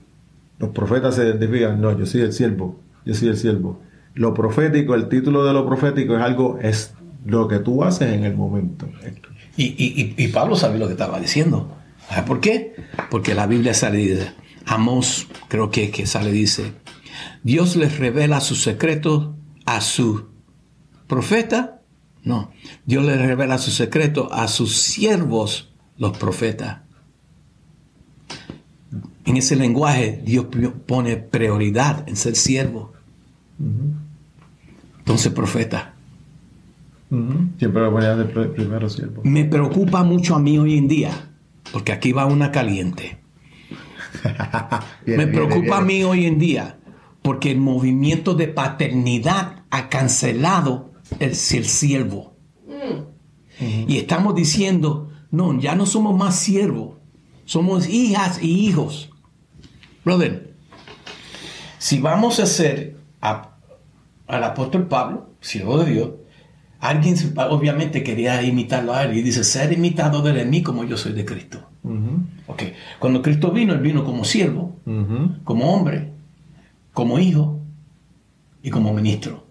Los profetas se identifican, no, yo soy el siervo, yo soy el siervo. Lo profético, el título de lo profético es algo, es lo que tú haces en el momento. Y, y, Pablo sabía lo que estaba diciendo. ¿Por qué? Porque la Biblia sale y dice, Amos, creo que, que sale dice, Dios les revela sus secretos a su profeta. No, Dios les revela sus secretos a sus siervos, los profetas. En ese lenguaje Dios pone prioridad en ser siervo. Entonces, profeta. Siempre lo ponía de primero siervo. Me preocupa mucho a mí hoy en día, porque aquí va una caliente. *laughs* Me preocupa a mí hoy en día, porque el movimiento de paternidad ha cancelado el, ser siervo. Y estamos diciendo, no, ya no somos más siervos, somos hijas y hijos. Brother, si vamos a ser al apóstol Pablo, siervo de Dios, alguien obviamente quería imitarlo a él y dice, ser imitado de mí como yo soy de Cristo. okay. Cuando Cristo vino, él vino como siervo, como hombre, como hijo y como ministro.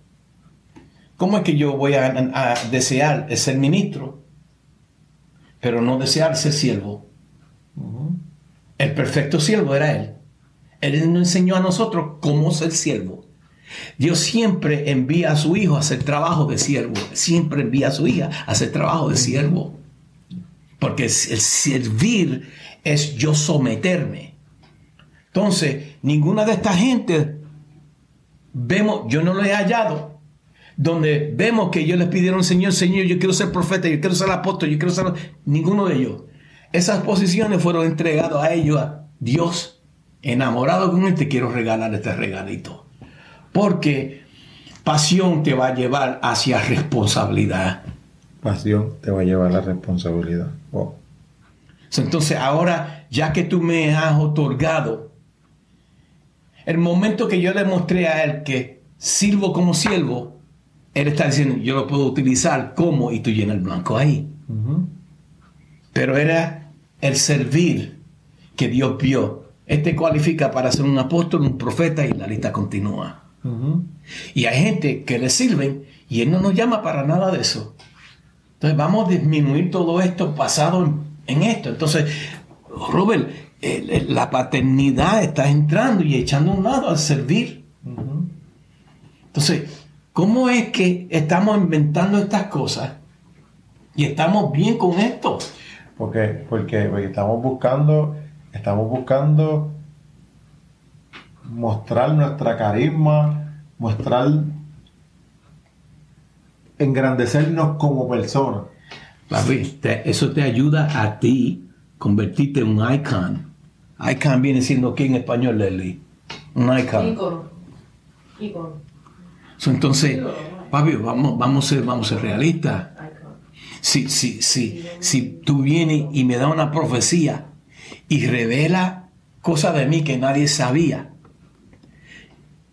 ¿Cómo es que yo voy a, a desear ser ministro, pero no desear ser siervo? El perfecto siervo era él. Él nos enseñó a nosotros cómo ser siervo. Dios siempre envía a su hijo a hacer trabajo de siervo. Siempre envía a su hija a hacer trabajo de siervo. Porque el servir es yo someterme. Entonces, ninguna de estas gente vemos, yo no lo he hallado, donde vemos que ellos les pidieron, Señor, Señor, yo quiero ser profeta, yo quiero ser apóstol, yo quiero ser... Ninguno de ellos. Esas posiciones fueron entregadas a ellos, a Dios enamorado con él, te quiero regalar este regalito. Porque pasión te va a llevar hacia responsabilidad. Pasión te va a llevar a la responsabilidad. Entonces ahora, ya que tú me has otorgado, el momento que yo le mostré a él que sirvo como siervo, él está diciendo, yo lo puedo utilizar como, y tú llenas el blanco ahí. Pero era el servir que Dios vio este cualifica para ser un apóstol, un profeta y la lista continúa. Y hay gente que le sirven y Él no nos llama para nada de eso. Entonces vamos a disminuir todo esto basado en, esto. Entonces, Robert, la paternidad está entrando y echando un lado al servir. Entonces, ¿cómo es que estamos inventando estas cosas y estamos bien con esto? Porque, porque, porque estamos buscando Estamos buscando mostrar nuestra carisma, mostrar, engrandecernos como personas. Papi, eso te ayuda a ti convertirte en un icon. Icon viene siendo aquí en español, Leslie. Un icon. Icono. Icono. entonces, papi, vamos, vamos, a ser, vamos a ser realistas. Si, si, si, si tú vienes y me das una profecía y revela cosas de mí que nadie sabía.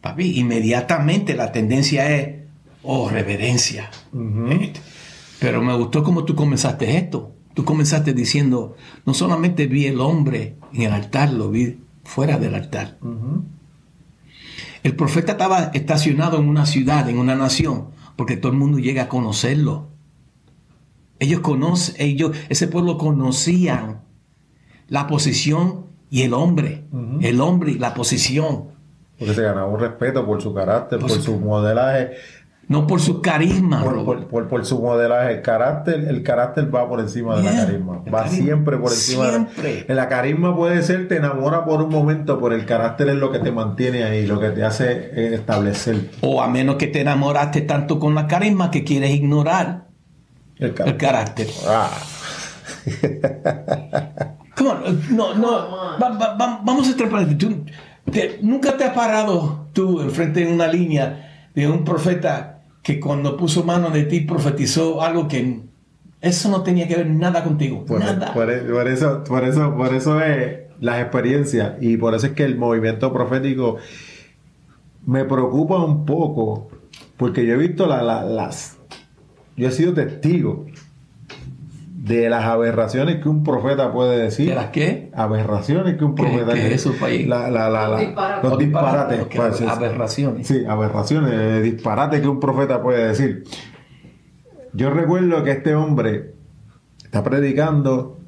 Papi, inmediatamente la tendencia es, oh, reverencia. Pero me gustó como tú comenzaste esto. Tú comenzaste diciendo, no solamente vi el hombre en el altar, lo vi fuera del altar. El profeta estaba estacionado en una ciudad, en una nación, porque todo el mundo llega a conocerlo. Ellos conocen, ellos, ese pueblo conocían la posición y el hombre. El hombre y la posición. Porque se ganaba un respeto por su carácter, por, su, modelaje. No por su carisma, por, por, su modelaje. El carácter, el carácter va por encima de la carisma. Va siempre por encima. Siempre. De la, carisma puede ser, te enamora por un momento, pero el carácter es lo que te mantiene ahí, lo que te hace establecer. O a menos que te enamoraste tanto con la carisma que quieres ignorar el carácter. Ah. *laughs* no, no, vamos a estar para ¿Nunca te has parado tú enfrente de una línea de un profeta que cuando puso mano de ti profetizó algo que Eso no tenía que ver nada contigo. Por, nada. por- por eso, por eso, por eso es las experiencias. Y por eso es que el movimiento profético me preocupa un poco. Porque yo he visto la- la- las. Yo he sido testigo de las aberraciones que un profeta puede decir. ¿De las qué? Aberraciones que un ¿Qué- profeta qué es eso, país? La, la, la, la- Los disparates. los Los disparates. pues, aberraciones. Sí, aberraciones, eh, disparates que un profeta puede decir. Yo recuerdo que este hombre está predicando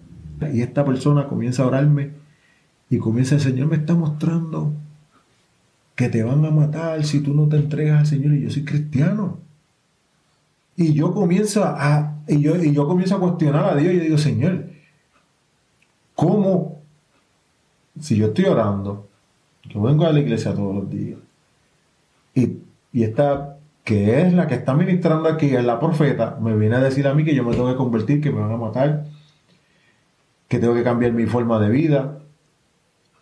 y esta persona comienza a orarme y comienza el Señor me está mostrando que te van a matar si tú no te entregas al Señor y yo soy cristiano. Y yo comienzo a y yo, y yo comienzo a cuestionar a Dios y digo, Señor, ¿cómo si yo estoy orando, yo vengo a la iglesia todos los días y, y esta que es la que está ministrando aquí, es la profeta, me viene a decir a mí que yo me tengo que convertir, que me van a matar, que tengo que cambiar mi forma de vida.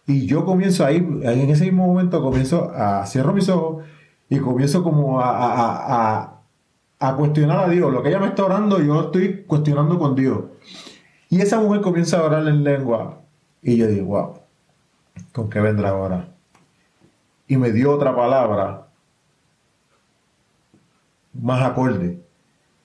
Y yo comienzo ahí, en ese mismo momento comienzo a, cierro mis ojos y comienzo como a- a- cuestionar a Dios. Lo que ella me está orando, yo estoy cuestionando con Dios. Y esa mujer comienza a orar en lengua. Y yo digo, wow, ¿con qué vendrá ahora? Y me dio otra palabra más acorde.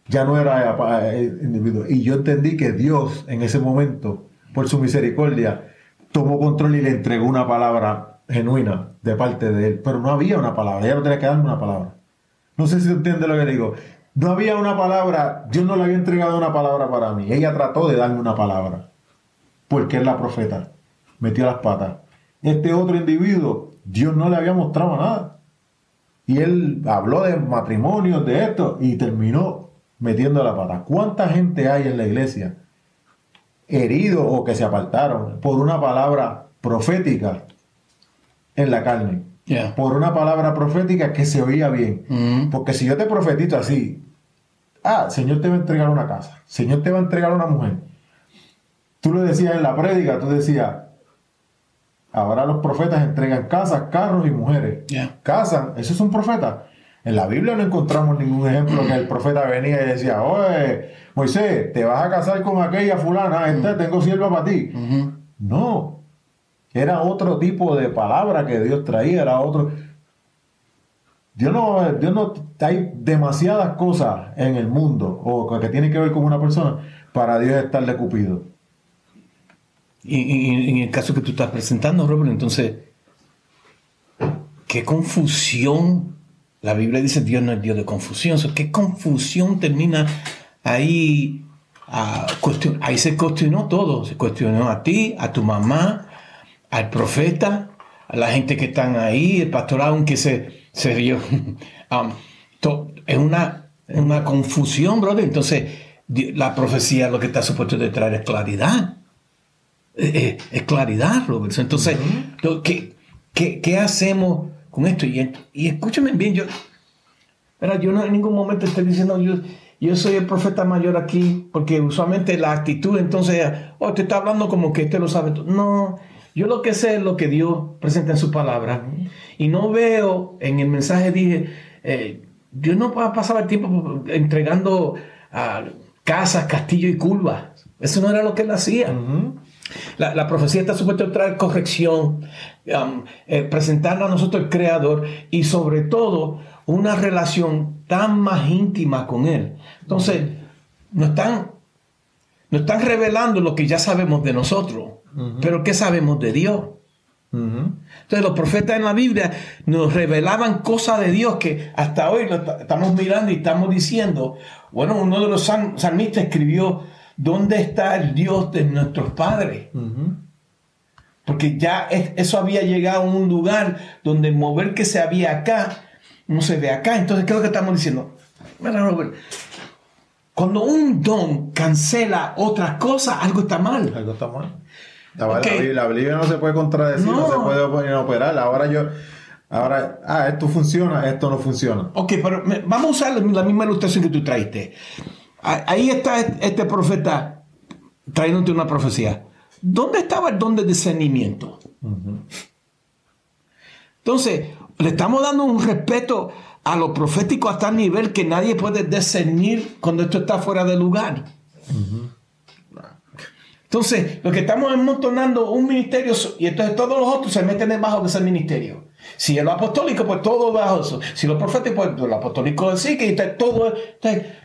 Ya no era individuo. Y yo entendí que Dios en ese momento, por su misericordia, tomó control y le entregó una palabra genuina de parte de él. Pero no había una palabra. Ella no tenía que darme una palabra. No sé si entiende lo que digo. No había una palabra. Dios no le había entregado una palabra para mí. Ella trató de darme una palabra. Porque es la profeta. Metió las patas. Este otro individuo, Dios no le había mostrado nada. Y él habló de matrimonio, de esto, y terminó metiendo la pata. ¿Cuánta gente hay en la iglesia heridos o que se apartaron por una palabra profética en la carne? Yeah. Por una palabra profética que se oía bien. Mm. Porque si yo te profetizo así, ah, Señor te va a entregar una casa, Señor te va a entregar una mujer. Tú lo decías en la prédica, tú decías, ahora los profetas entregan casas, carros y mujeres. Yeah. Casan, eso es un profeta. En la Biblia no encontramos ningún ejemplo que el profeta venía y decía, oye, Moisés, te vas a casar con aquella fulana, esta tengo sierva para ti. No, era otro tipo de palabra que Dios traía, era otro. Dios no, Dios no, hay demasiadas cosas en el mundo o que tienen que ver con una persona para Dios estarle cupido. Y, en el caso que tú estás presentando, Robert, entonces, qué confusión. La Biblia dice Dios no es Dios de confusión. ¿Qué confusión termina ahí? ah, ahí se cuestionó todo. Se cuestionó a ti, a tu mamá, al profeta, a la gente que están ahí, el pastorado, aunque se, se dio. Um, *laughs* to- es una, una confusión, brother. Entonces, la profecía lo que está supuesto de traer es claridad. Eh, eh, es claridad, Robertson. Entonces, ¿qué, qué, qué hacemos con esto? Y, y escúchame bien, yo, ¿verdad? yo no en ningún momento estoy diciendo yo, yo soy el profeta mayor aquí, porque usualmente la actitud entonces, oh, te está hablando como que este lo sabe. No, yo lo que sé es lo que Dios presenta en su palabra. Y no veo, en el mensaje dije, eh, Dios no va a pasar el tiempo entregando ah, casas, castillos y curvas. Eso no era lo que él hacía. La, la profecía está supuesta a traer corrección, um, eh, presentarnos a nosotros el Creador y sobre todo una relación tan más íntima con Él. Entonces, nos están, nos están revelando lo que ya sabemos de nosotros, pero ¿qué sabemos de Dios? Entonces los profetas en la Biblia nos revelaban cosas de Dios que hasta hoy lo estamos mirando y estamos diciendo, bueno, uno de los salmistas escribió, ¿dónde está el Dios de nuestros padres? Porque ya es- eso había llegado a un lugar donde el mover que se había acá no se ve acá. Entonces, ¿qué es lo que estamos diciendo? Mira, Robert, cuando un don cancela otras cosas, algo está mal. Algo está mal. La, Ok. la Biblia, la Biblia no se puede contradecir, no, No. se puede operar. Ahora yo, ahora, ah, esto funciona, esto no funciona. Ok, pero vamos a usar la misma ilustración que tú traiste. Ahí está este profeta trayéndote una profecía. ¿Dónde estaba el don de discernimiento? Entonces, le estamos dando un respeto a lo profético hasta el nivel que nadie puede discernir cuando esto está fuera de lugar. Entonces, lo que estamos amontonando un ministerio y entonces todos los otros se meten debajo de ese ministerio. Si es lo apostólico, pues todo bajo eso. Si lo profético, pues lo apostólico sí que está todo.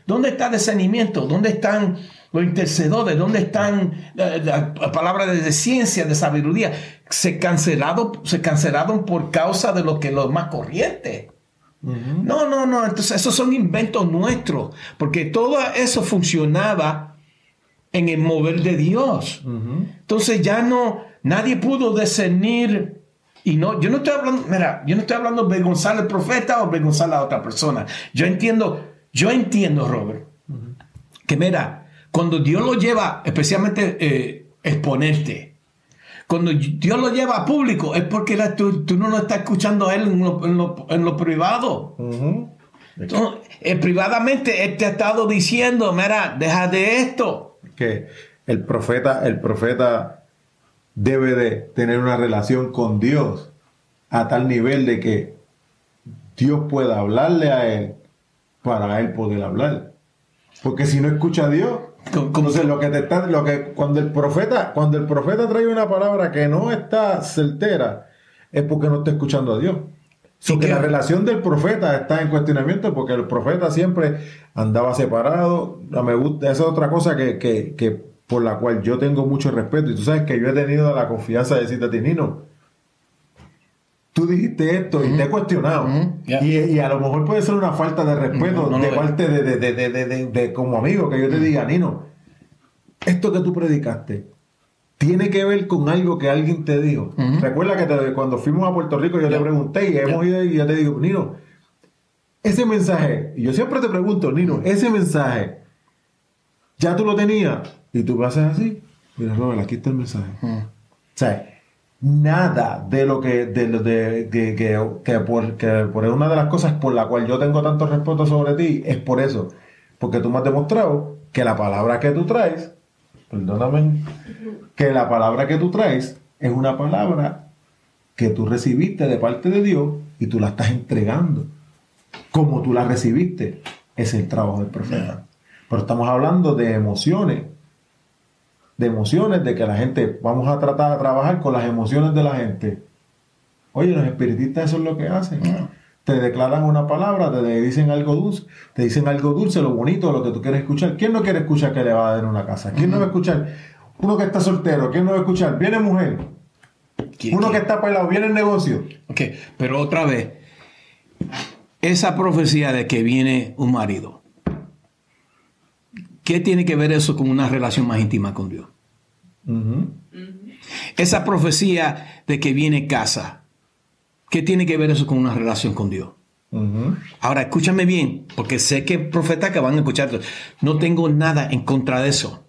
¿Dónde está el discernimiento? ¿Dónde están los intercedores? ¿Dónde están las palabras de ciencia, de sabiduría? Se cancelaron, se cancelaron por causa de lo que lo más corriente. No, no, no. Entonces, esos son inventos nuestros. Porque todo eso funcionaba en el mover de Dios. Entonces ya no, nadie pudo discernir y no, yo no estoy hablando, mira, yo no estoy hablando de vergonzar al profeta o vergonzar a otra persona. Yo entiendo, yo entiendo, Robert, que mira, cuando Dios lo lleva, especialmente eh, exponerte, cuando Dios lo lleva a público, es porque tú, no lo estás escuchando a Él en lo, privado. Eh, privadamente Él te ha estado diciendo, mira, deja de esto. Que el profeta, el profeta debe de tener una relación con Dios a tal nivel de que Dios pueda hablarle a él para él poder hablar. Porque si no escucha a Dios, entonces lo que te está, lo que cuando el profeta, cuando el profeta trae una palabra que no está certera, es porque no está escuchando a Dios. Porque la relación del profeta está en cuestionamiento porque el profeta siempre andaba separado. Me gusta, esa es otra cosa que, que, que por la cual yo tengo mucho respeto. Y tú sabes que yo he tenido la confianza de decirte a ti, Nino, tú dijiste esto y te he cuestionado. y, a lo mejor puede ser una falta de respeto de parte de, como amigo, que yo te diga, Nino, esto que tú predicaste tiene que ver con algo que alguien te dijo. Recuerda que cuando fuimos a Puerto Rico yo te pregunté y hemos ido y yo te digo, Nino, ese mensaje, y yo siempre te pregunto, Nino, ese mensaje, ¿ya tú lo tenías? Y tú vas así, mira, Robert, aquí está el mensaje. O sea, nada de lo que, de, de, que, que, por, que por una de las cosas por la cual yo tengo tanto respeto sobre ti es por eso. Porque tú me has demostrado que la palabra que tú traes, perdóname, que la palabra que tú traes es una palabra que tú recibiste de parte de Dios y tú la estás entregando. Como tú la recibiste, es el trabajo del profeta. Pero estamos hablando de emociones de emociones, de que la gente, vamos a tratar de trabajar con las emociones de la gente. Oye, los espiritistas eso es lo que hacen. Te declaran una palabra, te dicen algo dulce, te dicen algo dulce, lo bonito, lo que tú quieres escuchar. ¿Quién no quiere escuchar que le va a dar en una casa? ¿Quién no va a escuchar? Uno que está soltero, ¿quién no va a escuchar? Viene mujer. Uno que está pelado, viene el negocio. Ok, pero otra vez, esa profecía de que viene un marido, ¿Qué tiene que ver eso con una relación más íntima con Dios? Esa profecía de que viene casa, ¿qué tiene que ver eso con una relación con Dios? Ahora, escúchame bien, porque sé que profetas que van a escuchar, no tengo nada en contra de eso.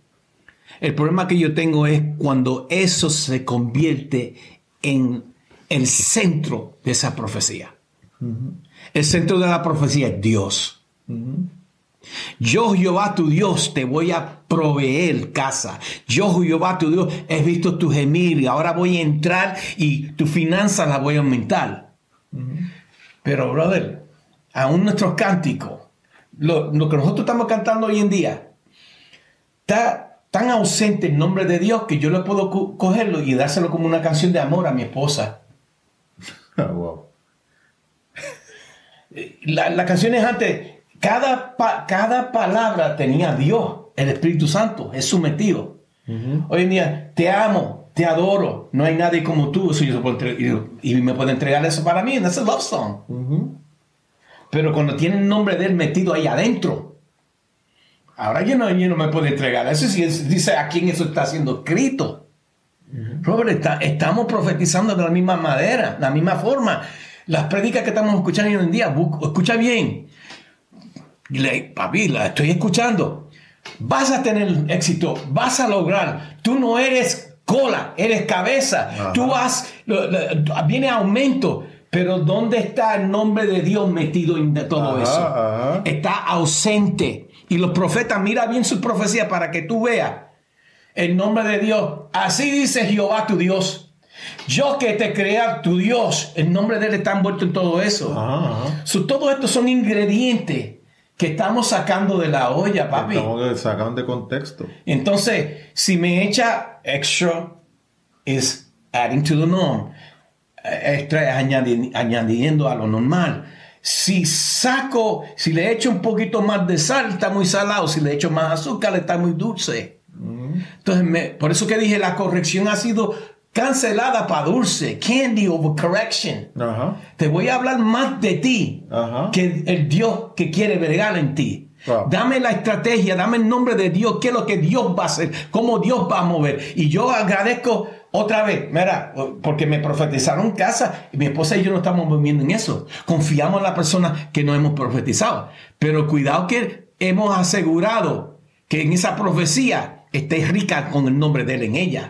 El problema que yo tengo es cuando eso se convierte en el centro de esa profecía. El centro de la profecía es Dios. Yo, Jehová tu Dios, te voy a proveer casa. Yo, Jehová tu Dios, he visto tu gemir y ahora voy a entrar y tu finanzas la voy a aumentar. Pero, brother, aún nuestros cánticos, lo, que nosotros estamos cantando hoy en día, está tan ausente el nombre de Dios que yo le puedo cogerlo y dárselo como una canción de amor a mi esposa. *laughs* wow. La, la canción es antes cada, cada palabra tenía Dios, el Espíritu Santo, es sometido. Hoy en día, te amo, te adoro, no hay nadie como tú, y, me puede entregar eso para mí, es love song. Pero cuando tiene el nombre de él metido ahí adentro, ahora yo no, no me puedo entregar eso, si dice a quién eso está siendo escrito. Robert, estamos profetizando de la misma manera, la misma forma. Las prédicas que estamos escuchando hoy en día, escucha bien, le, papi, la estoy escuchando. Vas a tener éxito, vas a lograr. Tú no eres cola, eres cabeza. Tú vas, viene aumento. Pero ¿dónde está el nombre de Dios metido en todo eso? Está ausente. Y los profetas, mira bien su profecía para que tú veas el nombre de Dios. Así dice Jehová tu Dios. Yo que te crea tu Dios, el nombre de él está envuelto en todo eso. todo esto son ingredientes que estamos sacando de la olla, papi. Estamos sacando de contexto. Entonces, si me echa extra, es adding to the norm. Extra es añadiendo a lo normal. Si saco, si le echo un poquito más de sal, está muy salado. Si le echo más azúcar, está muy dulce. Entonces, por eso que dije, la corrección ha sido cancelada para dulce. Candy over correction. Te voy a hablar más de ti que el Dios que quiere bregar en ti. Dame la estrategia, dame el nombre de Dios, qué es lo que Dios va a hacer, cómo Dios va a mover. Y yo agradezco otra vez, mira, porque me profetizaron en casa y mi esposa y yo no estamos moviendo en eso. Confiamos en la persona que nos hemos profetizado. Pero cuidado que hemos asegurado que en esa profecía esté rica con el nombre de él en ella.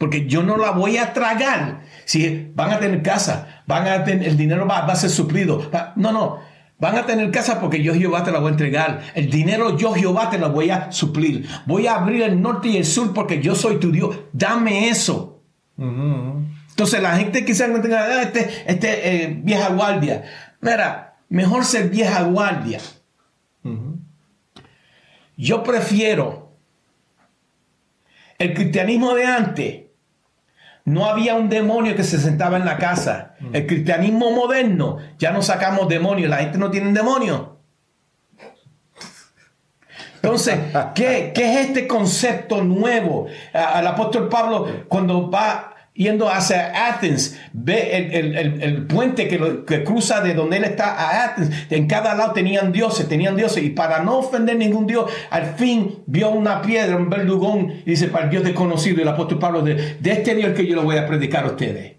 Porque yo no la voy a tragar. Si van a tener casa, van a tener, el dinero va, va a ser suplido. No, no. Van a tener casa porque yo Jehová te la voy a entregar. El dinero yo Jehová te lo voy a suplir. Voy a abrir el norte y el sur porque yo soy tu Dios. Dame eso. Entonces la gente quizás no tenga ah, este, este eh, vieja guardia. Mira, mejor ser vieja guardia. Yo prefiero el cristianismo de antes no había un demonio que se sentaba en la casa. Mm. El cristianismo moderno, ya no sacamos demonios, la gente no tiene demonio. Entonces, ¿qué, ¿qué, es este concepto nuevo? Al apóstol Pablo, cuando va yendo hacia Athens, ve el, puente que, cruza de donde él está a Athens. En cada lado tenían dioses, tenían dioses. Y para no ofender ningún dios, al fin vio una piedra, un verdugón, y dice, para el Dios desconocido. El apóstol Pablo, de, de este Dios que yo lo voy a predicar a ustedes.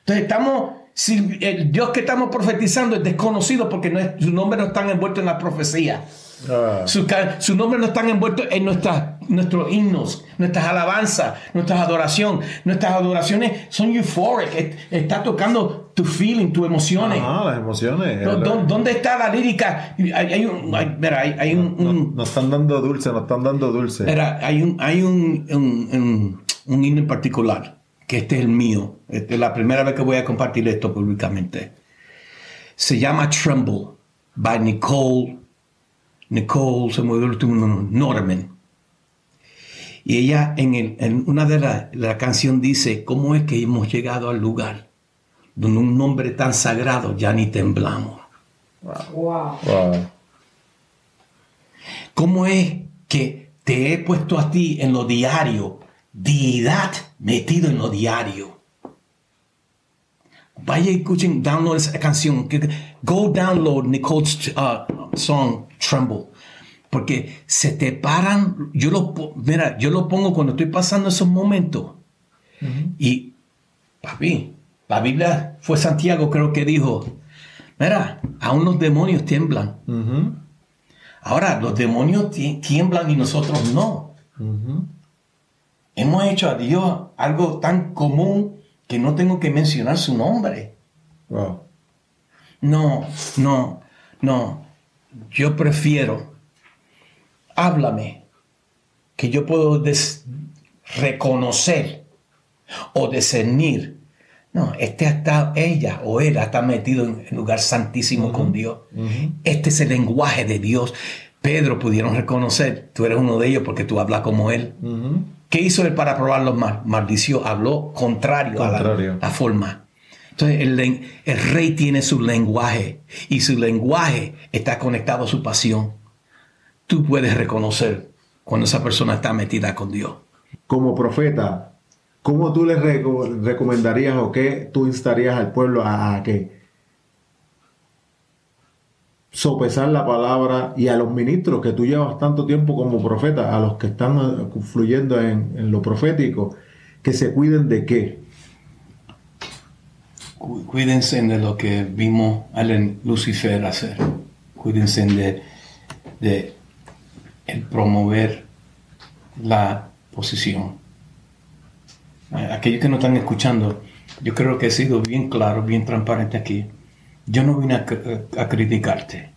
Entonces estamos, si el Dios que estamos profetizando es desconocido porque no su nombre no está envuelto en la profecía. Ah. Su, nombre no están envueltos en nuestras, nuestros himnos, nuestras alabanzas, nuestras adoraciones. Nuestras adoraciones son euphoric. Está tocando tu feeling, tus emociones. Ah, las emociones. ¿Dónde, está la lírica? Hay, un, hay, un, nos están dando dulce, nos están dando dulce. hay un, hay un, un, himno en particular, que este es el mío. Esta es la primera vez que voy a compartir esto públicamente. Se llama Tremble, by Nicole Nicole, se me el último Norman. Y ella en, una de las la canción dice, ¿cómo es que hemos llegado al lugar donde un nombre tan sagrado ya ni temblamos? Wow. ¿Cómo es que te he puesto a ti en lo diario, deidad metido en lo diario? Vaya y escuchen, download esa canción. Go download Nicole's uh, song Tremble. Porque se te paran, yo lo, mira, yo lo pongo cuando estoy pasando esos momentos. Y, papi, la Biblia fue Santiago, creo que dijo, mira, aún los demonios tiemblan. Ahora, los demonios tiemblan y nosotros no. Hemos hecho a Dios algo tan común que no tengo que mencionar su nombre. No, no, no. Yo prefiero, háblame, que yo puedo reconocer o discernir. No, este está, ella o él está metido en el lugar santísimo con Dios. Este es el lenguaje de Dios. Pedro pudieron reconocer, tú eres uno de ellos porque tú hablas como él. ¿Qué hizo él para probarlo mal? Maldició, habló contrario, a la, forma. Entonces el, rey tiene su lenguaje y su lenguaje está conectado a su pasión. Tú puedes reconocer cuando esa persona está metida con Dios. Como profeta, ¿cómo tú le recomendarías o qué tú instarías al pueblo a, a que sopesar la palabra y a los ministros que tú llevas tanto tiempo como profeta, a los que están eh, fluyendo en, lo profético, que se cuiden de qué? Cuídense de lo que vimos a Lucifer hacer. Cuídense de, de el promover la posición. Aquellos que no están escuchando, yo creo que he sido bien claro, bien transparente aquí yo no vine a, criticarte.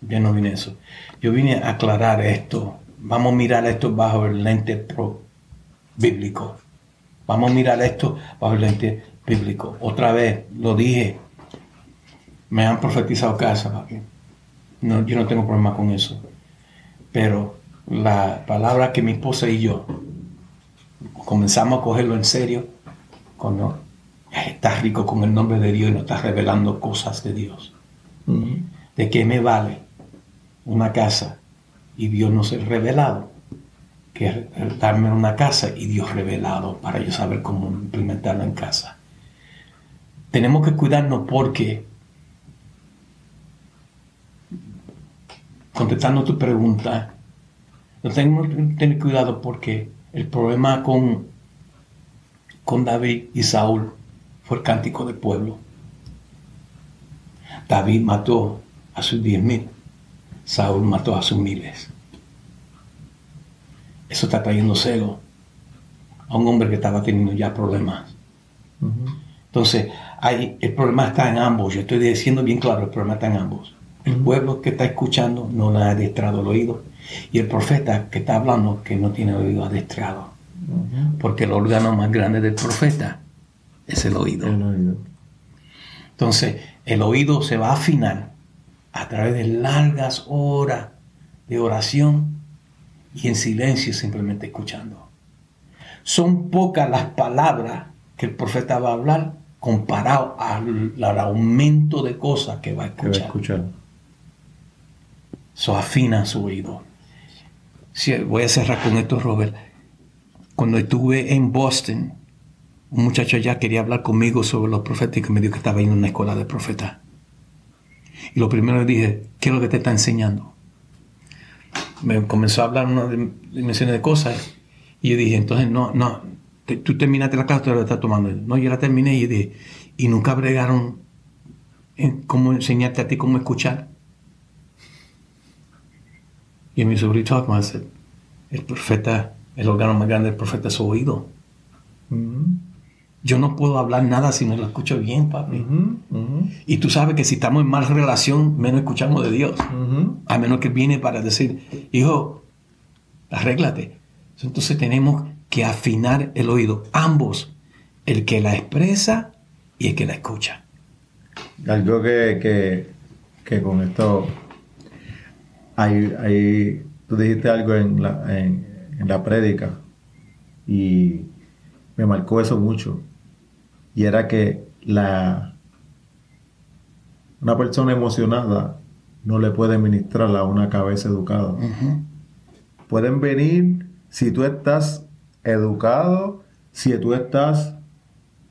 Yo no vine a eso. Yo vine a aclarar esto. Vamos a mirar esto bajo el lente pro bíblico. Vamos a mirar esto bajo el lente bíblico. Otra vez, lo dije. Me han profetizado casa, no, yo no tengo problema con eso. Pero la palabra que mi esposa y yo comenzamos a cogerlo en serio, cuando estás rico con el nombre de Dios y no estás revelando cosas de Dios. ¿De qué me vale una casa y Dios no ser revelado? Que darme una casa y Dios revelado para yo saber cómo implementarlo en casa. Tenemos que cuidarnos porque, contestando tu pregunta, tenemos que tener cuidado porque el problema con, con David y Saúl fue el cántico del pueblo. David mató a sus diez mil, Saúl mató a sus miles. Eso está trayendo celo a un hombre que estaba teniendo ya problemas. Entonces, hay, el problema está en ambos. Yo estoy diciendo bien claro, el problema está en ambos. El pueblo que está escuchando no le ha adestrado el oído. Y el profeta que está hablando que no tiene oído adestrado. Porque el órgano más grande del profeta es el oído. Entonces, el oído se va a afinar a través de largas horas de oración y en silencio simplemente escuchando. Son pocas las palabras que el profeta va a hablar comparado al, aumento de cosas que va a escuchar. Va a escuchar. Eso afina su oído. voy a cerrar con esto, Robert. Cuando estuve en Boston, un muchacho allá quería hablar conmigo sobre los profetas y me dijo que estaba en una escuela de profetas. Y lo primero que dije, ¿qué es lo que te está enseñando? Me comenzó a hablar una dimensión de cosas y yo dije, entonces no, no, tú terminaste la clase, tú la estás tomando. No, yo la terminé y dije, y nunca bregaron en cómo enseñarte a ti cómo escuchar. Y mi sobrino el profeta, el órgano más grande del profeta es su oído. Mm-hmm. Yo no puedo hablar nada si no lo escucho bien, papi. Y tú sabes que si estamos en mal relación, menos escuchamos de Dios. A menos que viene para decir, hijo, arréglate. Entonces tenemos que afinar el oído, ambos, el que la expresa y el que la escucha. Algo que, con esto, hay, tú dijiste algo en la, en, en la prédica y me marcó eso mucho y era que la, una persona emocionada no le puede ministrar a una cabeza educada. Pueden venir si tú estás educado, si tú estás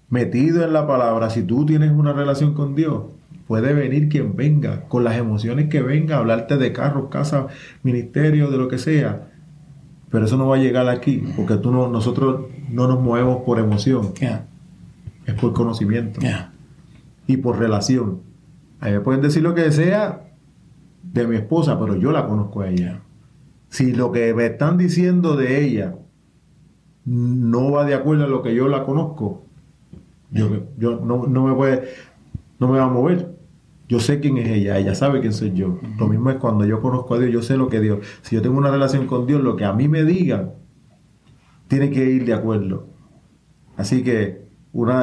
metido en la palabra, si tú tienes una relación con Dios, puede venir quien venga, con las emociones que venga, hablarte de carros, casa, ministerio, de lo que sea. Pero eso no va a llegar aquí, porque tú no, nosotros no nos movemos por emoción es por conocimiento y por relación. A mí me pueden decir lo que sea de mi esposa, pero yo la conozco a ella. Si lo que me están diciendo de ella no va de acuerdo a lo que yo la conozco, yo, yo no, me puede, no me va a mover. Yo sé quién es ella, ella sabe quién soy yo. Lo mismo es cuando yo conozco a Dios, yo sé lo que Dios. Si yo tengo una relación con Dios, lo que a mí me digan, tiene que ir de acuerdo. Así que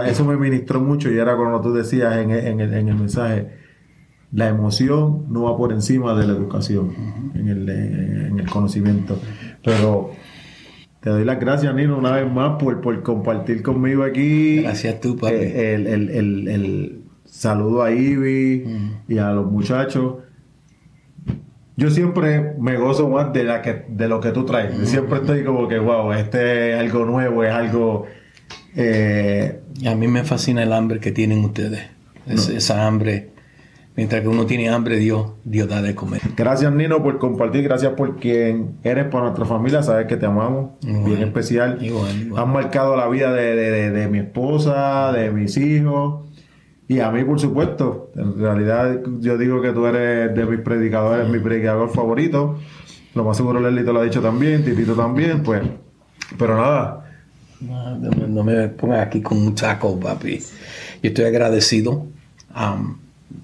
eso me ministró mucho y era cuando tú decías en, el, mensaje, la emoción no va por encima de la educación, en, el, conocimiento. Pero te doy las gracias, Nino, una vez más por, compartir conmigo aquí. Gracias tú, papi. Eh, el, saludo a Ivy y a los muchachos. Yo siempre me gozo más de, la que, de lo que tú traes. Siempre estoy como que, wow, este es algo nuevo, es algo eh, a mí me fascina el hambre que tienen ustedes. Esa hambre. Mientras que uno tiene hambre, Dios, Dios da de comer. Gracias, Nino, por compartir. Gracias por quien eres para nuestra familia. Sabes que te amamos. bien especial. Has marcado la vida de, mi esposa, de mis hijos. Y a mí, por supuesto. En realidad, yo digo que tú eres de mis predicadores, mi predicador favorito. Lo más seguro, Lelito lo ha dicho también, Titito también. Pues, pero nada no, me pongas aquí con un saco, papi. Yo estoy agradecido.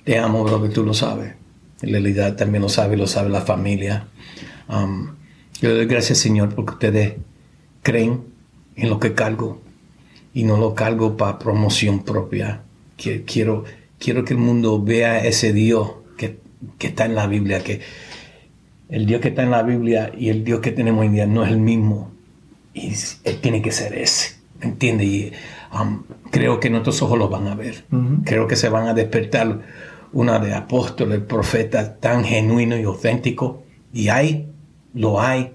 Te amo, bro, que tú lo sabes. En realidad también lo sabe, lo sabe la familia. yo le doy gracias, Señor, porque ustedes creen en lo que cargo y no lo cargo para promoción propia. Quiero, quiero que el mundo vea ese Dios que que está en la Biblia, que el Dios que está en la Biblia y el Dios que tenemos hoy en día no es el mismo. Y él tiene que ser ese. ¿Me entiendes? Um, creo que nuestros ojos lo van a ver. Creo que se van a despertar una de apóstoles, profetas tan genuino y auténtico. Y hay, lo hay,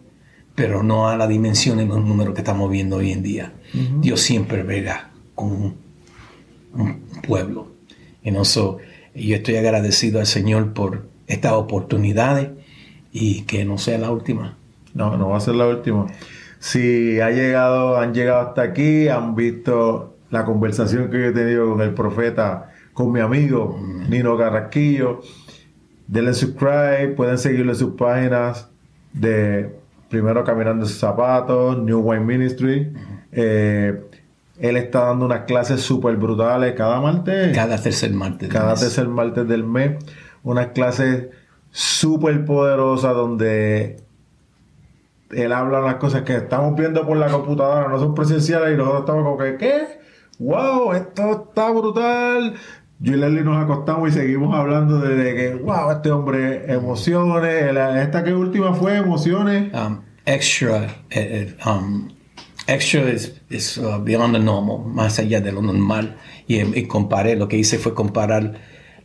pero no a la dimensión y los números que estamos viendo hoy en día. Dios siempre verá con un, pueblo. Y no yo estoy agradecido al Señor por estas oportunidades y que no sea la última. No, no va a ser la última. Si ha llegado, han llegado hasta aquí, han visto la conversación que he tenido con el profeta, con mi amigo Nino Carrasquillo, denle subscribe, pueden seguirlo en sus páginas de primero Caminando sus zapatos, New Wine Ministry. Eh, él está dando unas clases súper brutales cada martes. Cada tercer martes. Cada tercer martes del mes. Unas clases súper poderosas donde él habla las cosas que estamos viendo por la computadora, no son presenciales y nosotros estamos como que, ¿qué? ¡Wow! Esto está brutal. Yo y Leslie nos acostamos y seguimos hablando de, que, wow, este hombre, emociones. Esta que última fue emociones. Um, extra, eh, eh, um, extra es uh, beyond the normal, más allá de lo normal. Y, y, comparé, lo que hice fue comparar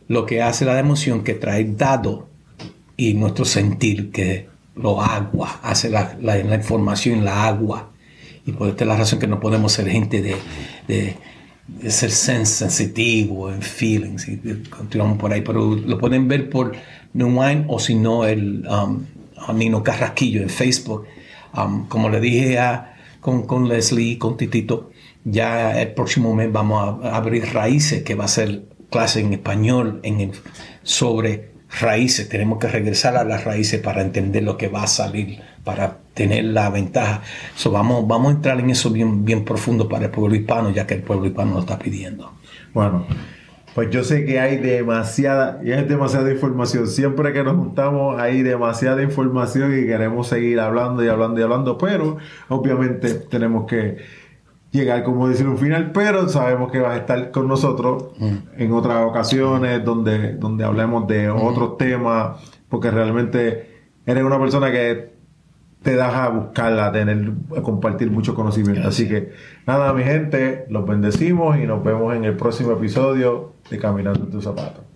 lo que hace la emoción que trae dado y nuestro sentir, que lo agua, hace la, la, información la agua. Y por esta es la razón que no podemos ser gente de, de, ser sensitivo en feelings y continuamos por ahí. Pero lo pueden ver por New Wine o si no el um, Nino Carrasquillo en Facebook. Um, como le dije a, con, con Leslie, con Titito, ya el próximo mes vamos a, abrir Raíces, que va a ser clase en español en el, sobre raíces, tenemos que regresar a las raíces para entender lo que va a salir, para tener la ventaja. So, vamos, vamos a entrar en eso bien, bien profundo para el pueblo hispano, ya que el pueblo hispano lo está pidiendo. Bueno, pues yo sé que hay demasiada, y es demasiada información. Siempre que nos juntamos hay demasiada información y queremos seguir hablando y hablando y hablando, pero obviamente tenemos que llegar, como decir, un final, pero sabemos que vas a estar con nosotros mm. en otras ocasiones donde, donde hablemos de mm. otros temas, porque realmente eres una persona que te das a buscarla, a tener, a compartir mucho conocimiento. Así que nada, mi gente, los bendecimos y nos vemos en el próximo episodio de Caminando en tus zapatos.